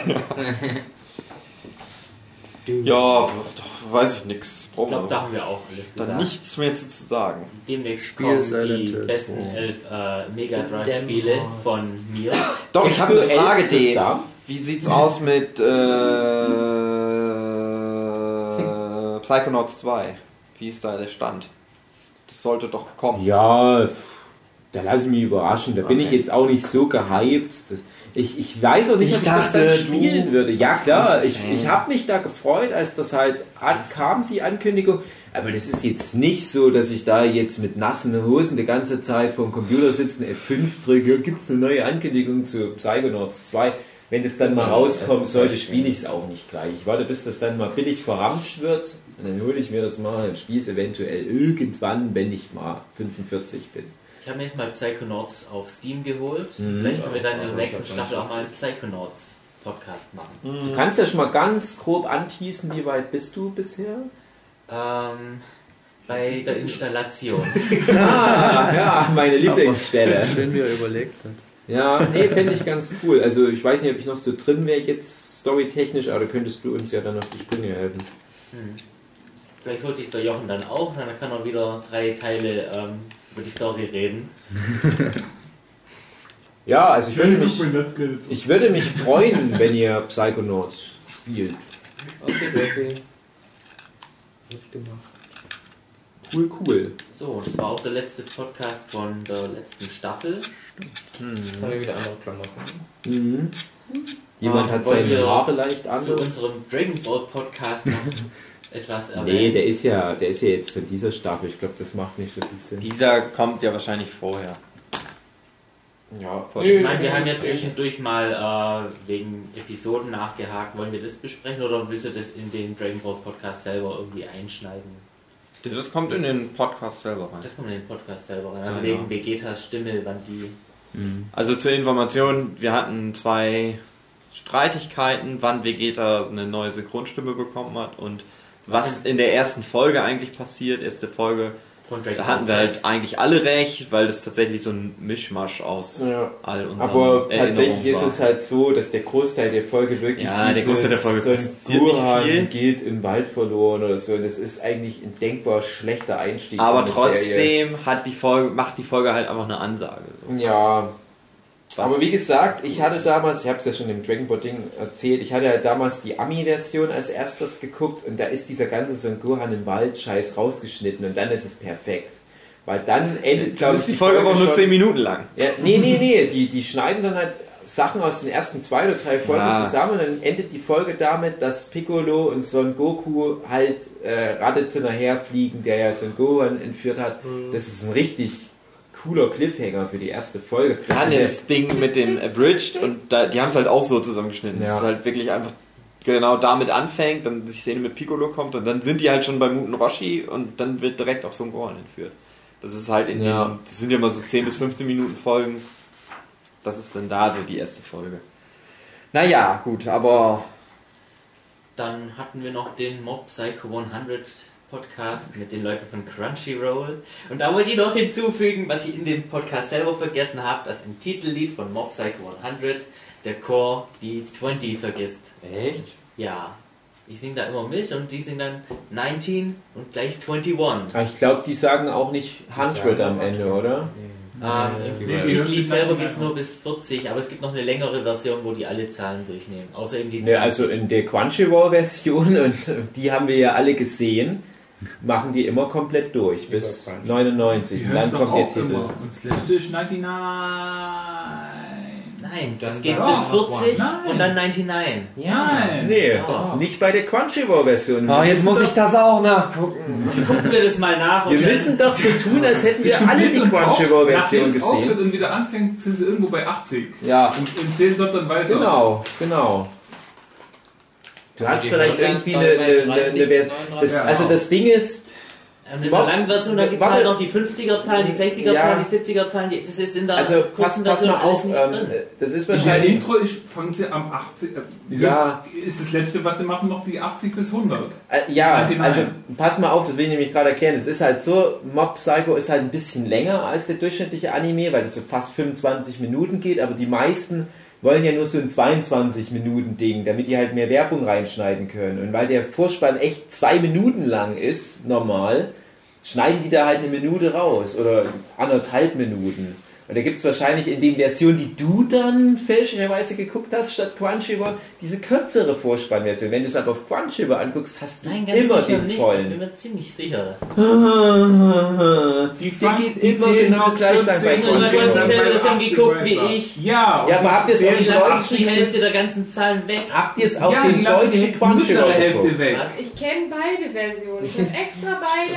Ja, doch, weiß ich nichts. Ich glaube, da haben wir auch alles Dann gesagt. nichts mehr zu, zu sagen. Demnächst Spiel kommen Silent die Hill besten 2. elf äh, Mega Drive Spiele von mir. Doch, ich habe eine Frage, elf Dave. Wie sieht's aus mit äh, Psychonauts 2? Wie ist da der Stand? Das sollte doch kommen. Ja, da lasse ich mich überraschen. Da bin Okay. ich jetzt auch nicht so gehypt. Das, ich, ich weiß auch nicht, Ich ob ich das dann spielen würde. Ja klar, ich, ich habe mich da gefreut, als das halt kam, die Ankündigung. Aber das ist jetzt nicht so, dass ich da jetzt mit nassen Hosen die ganze Zeit vorm Computer sitzen, F5 drücke, gibt es eine neue Ankündigung zu Psychonauts 2. Wenn das dann mal rauskommen sollte, spiele ich es auch nicht gleich. Ich warte, bis das dann mal billig verramscht wird. Und dann hole ich mir das mal und spiele es eventuell irgendwann, wenn ich mal 45 bin. Ich habe mir jetzt mal Psychonauts auf Steam geholt. Mhm. Vielleicht können wir dann in der nächsten Staffel auch mal einen Psychonauts Podcast machen. Du kannst ja schon mal ganz grob anteasen, wie weit bist du bisher? Ähm, bei der Installation. *laughs* Ah, ja, meine Lieblingsstelle. *laughs* Schön, wie er überlegt hat. Ja, nee, fände ich ganz cool. Also ich weiß nicht, ob ich noch so drin wäre jetzt storytechnisch, aber da könntest du uns ja dann auf die Sprünge helfen. Hm. Vielleicht holt sich der Jochen dann auch, dann kann er wieder drei Teile ähm, über die Story reden. *laughs* Ja, also ich würde mich, ich würde mich freuen, wenn ihr Psychonauts spielt. Okay, okay. Gut gemacht. Cool, cool. So, das war auch der letzte Podcast von der letzten Staffel. Jetzt haben wir wieder andere Klamotten. Mhm. Jemand Ah, hat seine Haare leicht Zu anders. unserem Dragon Ball Podcast noch *laughs* etwas Nee, erwähnen. der ist ja, der ist ja jetzt von dieser Staffel. Ich glaube, das macht nicht so viel Sinn. Dieser kommt ja wahrscheinlich vorher. Ja, Ich meine, wir haben ja zwischendurch mal äh, wegen Episoden nachgehakt. Wollen wir das besprechen oder willst du das in den Dragon Ball Podcast selber irgendwie einschneiden? Das kommt in den Podcast selber rein. Das kommt in den Podcast selber rein. Also Ja, wegen ja. Vegetas Stimme, wann die. Also zur Information, wir hatten zwei Streitigkeiten, wann Vegeta eine neue Synchronstimme bekommen hat und was in der ersten Folge eigentlich passiert. Erste Folge, Von Dragon da hatten wir halt eigentlich alle recht, weil das tatsächlich so ein Mischmasch aus Ja. all unseren Aber Erinnerungen tatsächlich ist war. es halt so, dass der Großteil der Folge wirklich Ja, der Großteil der Folge so viel. geht im Wald verloren oder so. Das ist eigentlich ein denkbar schlechter Einstieg. Aber in eine Serie. trotzdem hat die Folge, macht die Folge halt einfach eine Ansage. So. Ja, Was- aber wie gesagt, ich hatte damals, ich habe es ja schon im Dragon Ball Ding erzählt, ich hatte ja damals die Ami-Version als erstes geguckt und da ist dieser ganze Son Gohan im Wald Scheiß rausgeschnitten und dann ist es perfekt. Weil dann endet, glaube ist die Folge aber auch nur schon- 10 Minuten lang. Ja, nee, nee, nee, die, die schneiden dann halt Sachen aus den ersten zwei oder drei Folgen Ja. zusammen und dann endet die Folge damit, dass Piccolo und Son Goku halt äh, Raditz hinterherfliegen, der ja Son Gohan entführt hat. Mhm. Das ist ein richtig cooler Cliffhanger für die erste Folge. Das Ding mit dem Abridged und da, die haben es halt auch so zusammengeschnitten. Ja. Das ist halt wirklich einfach genau damit anfängt, dann die Szene mit Piccolo kommt und dann sind die halt schon bei Muten Roshi und dann wird direkt auch Son Gohan entführt. Das ist halt in Ja. den, das sind ja immer so 10 bis 15 Minuten Folgen. Das ist dann da so die erste Folge. Naja, gut, aber Dann hatten wir noch den Mob Psycho 100 Podcast mit den Leuten von Crunchyroll. Und da wollte ich noch hinzufügen, was ich in dem Podcast selber vergessen habe, dass im Titellied von Mob Psycho 100 der Chor die 20 vergisst. Echt? Ja. Ich singe da immer mit und die singen dann 19 und gleich 21. Aber ich glaube, die sagen auch nicht 100 am Ende, oder? Ähm, Im Nee, Titellied die selber geht es nur bis 40, aber es gibt noch eine längere Version, wo die alle Zahlen durchnehmen. Außer eben die Ne, also in der Crunchyroll-Version, *laughs* und die haben wir ja alle gesehen, machen die immer komplett durch, bis Crunchy. 99. Die Und dann kommt der Titel. immer. Und das ist 99. Nein, das Dann geht bis auch 40 Nein. und dann 99. Nein. Nee, Doch. nicht bei der Crunchyroll-Version. Oh, jetzt muss doch- ich das auch nachgucken. Gucken wir das mal nach. und Wir müssen doch so tun, als hätten wir alle die Crunchyroll-Version Nachdem es aufhört gesehen. und wieder anfängt, sind sie irgendwo bei 80. Ja, Und, und zählen dort dann weiter. genau, genau. Du hast vielleicht irgendwie eine, eine, eine, 30, eine Version. 39. Das, also das Ding ist, Und in der langen Version, da gibt es halt noch die 50er-Zahlen, die 60er-Zahlen, Ja. die 70er-Zahlen, die, das ist in der also pass, kurzen pass Version mal auf, ähm, drin. das ist In der wahrscheinlich Intro ist, fangen sie am 80. Äh, Ja. Ist das letzte, was sie machen, noch die 80 bis 100. Äh, ja, 99. also pass mal auf, das will ich nämlich gerade erklären. Es ist halt so, Mob Psycho ist halt ein bisschen länger als der durchschnittliche Anime, weil das so fast 25 Minuten geht, aber die meisten wollen ja nur so ein 22 Minuten Ding, damit die halt mehr Werbung reinschneiden können. Und weil der Vorspann echt zwei Minuten lang ist, normal, schneiden die da halt eine Minute raus oder anderthalb Minuten. Und da gibt es wahrscheinlich in den Versionen, die du dann fälschlicherweise geguckt hast, statt Crunchyroll, diese kürzere Vorspannversion. Wenn du es aber auf Crunchyroll anguckst, hast du Nein, ganz immer sicher den nicht. Ich bin vollen. mir ziemlich sicher. *laughs* Die Der geht die immer genau gleich lang bei 40 Und Crunchyroll. du hast Version 80 geguckt wie ich. Ja, Ja, aber habt ihr es Die auf den deutschen, die Hälfte der ganzen Zahlen weg. habt ihr es auf ja, den deutschen Crunchyroll Hälfte geguckt? weg. Ich kenne beide Versionen. Ich habe extra beide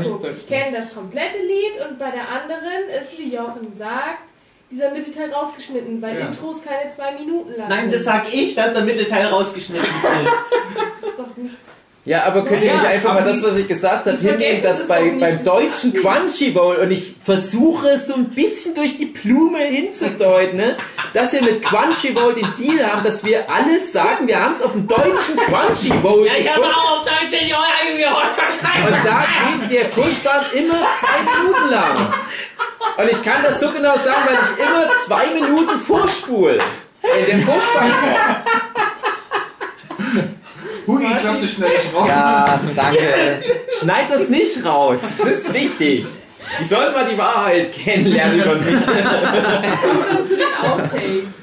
angeguckt. Ich kenne das komplette Lied und bei der anderen ist, wie Jochen sagt, dieser Mittelteil rausgeschnitten, weil Ja. Intros keine zwei Minuten lang Nein, das sag ich, dass der Mittelteil rausgeschnitten *laughs* ist. Das ist doch nichts. Ja, aber könnt ihr Ja, nicht einfach mal das, was ich gesagt habe, hinnehmen, dass bei, beim deutschen Crunchyroll und ich versuche es so ein bisschen durch die Blume hinzudeuten, ne, dass wir mit Crunchyroll den Deal haben, dass wir alles sagen, wir haben es auf dem deutschen Crunchyroll Ja, ich habe auch auf Deutsch und da geht der Vorspann immer zwei Minuten lang. *laughs* Und ich kann das so genau sagen, weil ich immer zwei Minuten vorspul. Wenn der Vorspann kommt. Hugi, ich glaube, das schnell ich raus. Ja, danke. Schneid das nicht raus. Das ist wichtig. Die sollen mal die Wahrheit kennenlernen über mich. Kommt zu den Outtakes.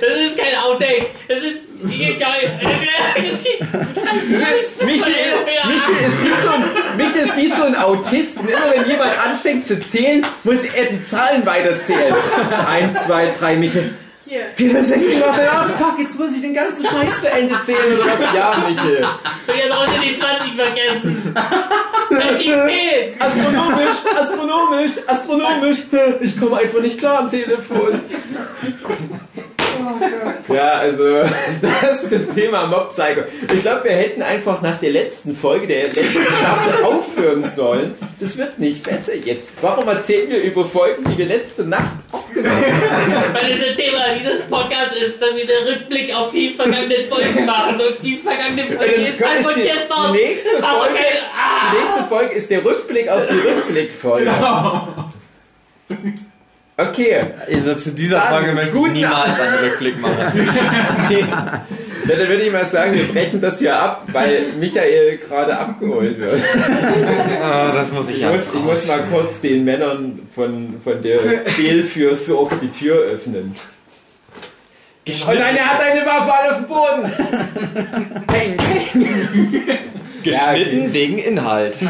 Das ist kein Outtake. Das ist wie geil. Das ist Michael, Michael, ist wie so ein, Michael ist wie so ein Autist. Und immer wenn jemand anfängt zu zählen, muss er die Zahlen weiterzählen. Eins, zwei, drei, Michael. Hier. Vier, fünf, sechs, sieben, acht, neun, ah, fuck, jetzt muss ich den ganzen Scheiß zu Ende zählen oder was? Ja, Michael. Und jetzt schon die 20 vergessen. Weil die fehlt. Astronomisch, astronomisch, astronomisch. Ich komme einfach nicht klar am Telefon. Ja, also *laughs* das zum Thema Mob Psycho. Ich glaube, wir hätten einfach nach der letzten Folge der letzten Staffel *laughs* aufhören sollen. Das wird nicht besser jetzt. Warum erzählen wir über Folgen, die wir letzte Nacht aufgenommen haben? Weil das Thema dieses Podcasts ist, dass wir den Rückblick auf die vergangenen Folgen machen. Und die vergangene Folge ist halt ist von gestern. die nächste Folge- ah, Die nächste Folge ist der Rückblick auf die Rückblickfolge. Okay. Also zu dieser Dann Frage möchte ich niemals einen Rückblick *laughs* machen. Ja, dann würde ich mal sagen, wir brechen das hier ab, weil Michael gerade abgeholt wird. *laughs* Ah, das muss ich Ich ja muss, ich muss mal kurz den Männern von, von der Seelfürsorge die Tür öffnen. Oh nein, er hat eine Waffe alle auf dem Boden! *laughs* Peng, peng. Geschnitten Ja, wegen Inhalt. *laughs*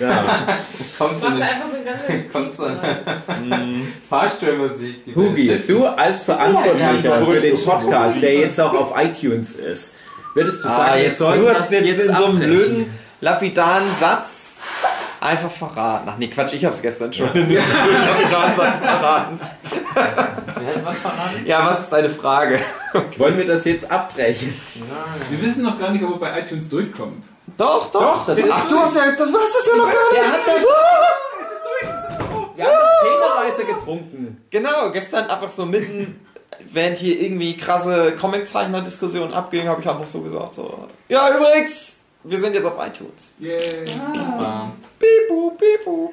Ja. Kommt so Machst du eine, einfach so ein ganzes *laughs* kommt so eine Fahrstuhlmusik. Hugi, du als Verantwortlicher für den Podcast, der jetzt auch auf iTunes ist, würdest du sagen, Ah, jetzt sollen du das hast jetzt jetzt in so einem abbrechen? blöden, lapidaren Satz einfach verraten. Ach nee, Quatsch, ich hab's gestern schon in diesem blöden, lapidaren Satz verraten. Was verraten? Ja, was ist deine Frage? Wollen wir das jetzt abbrechen? Nein. Wir wissen noch gar nicht, ob er bei iTunes durchkommt. Doch, doch. Doch, das ist- Ach, du hast ja, du hast das ja noch gar nicht. Der hat das. Wir haben Täterweise getrunken. Genau, gestern einfach so mitten, während hier irgendwie krasse Comiczeichner-Diskussionen abging, habe ich einfach so gesagt, so, ja, übrigens, wir sind jetzt auf iTunes. Yay. Ah. Bipu, bipu.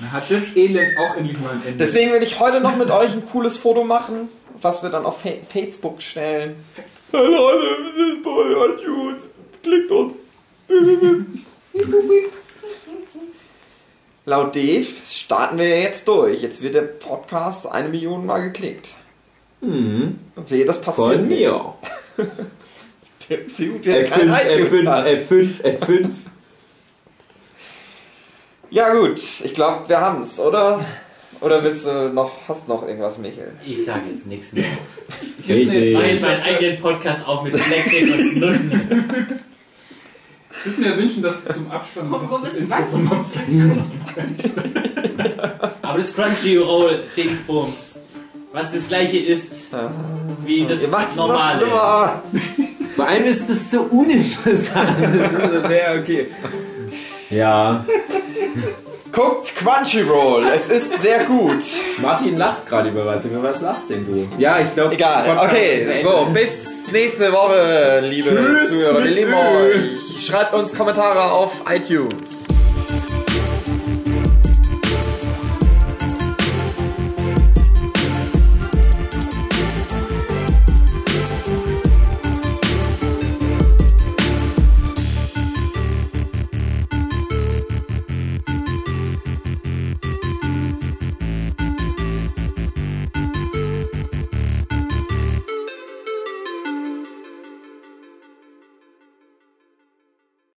Dann hat das Elend auch endlich mal ein Ende. Deswegen will ich heute noch mit euch ein cooles Foto machen, was wir dann auf Fa Facebook stellen. Hey Leute, wir sind bei iTunes. Klickt uns. Laut Dave starten wir jetzt durch. Jetzt wird der Podcast eine Million Mal geklickt. Mhm. Wehe, das passiert Von nicht. mir. *laughs* Der Dude, der kein F5, iTunes F5, hat. F5, F5. Ja gut, ich glaube, wir haben's, oder? Oder willst du noch, hast noch irgendwas, Michael? Ich sage jetzt nichts mehr. ich jetzt jetzt meinen eigenen Podcast auf mit Blackjack und Nutten. Ich würde mir wünschen, dass du zum Abspann noch wo das bist du Intro von Mobs *laughs* Aber das Crunchyroll-Dingsbums, was das gleiche ist wie das Ihr macht's noch normale. schlimmer. Vor allem ist das so uninteressant. Das *laughs* ist, ja, okay. Ja. *laughs* Guckt Crunchyroll, es ist sehr gut. Martin lacht gerade über was. Über was lachst denn du? Ja, ich glaube. Egal, okay, so, bis nächste Woche, liebe Tschüss Zuhörer. Wir lieben euch. Schreibt uns Kommentare auf iTunes.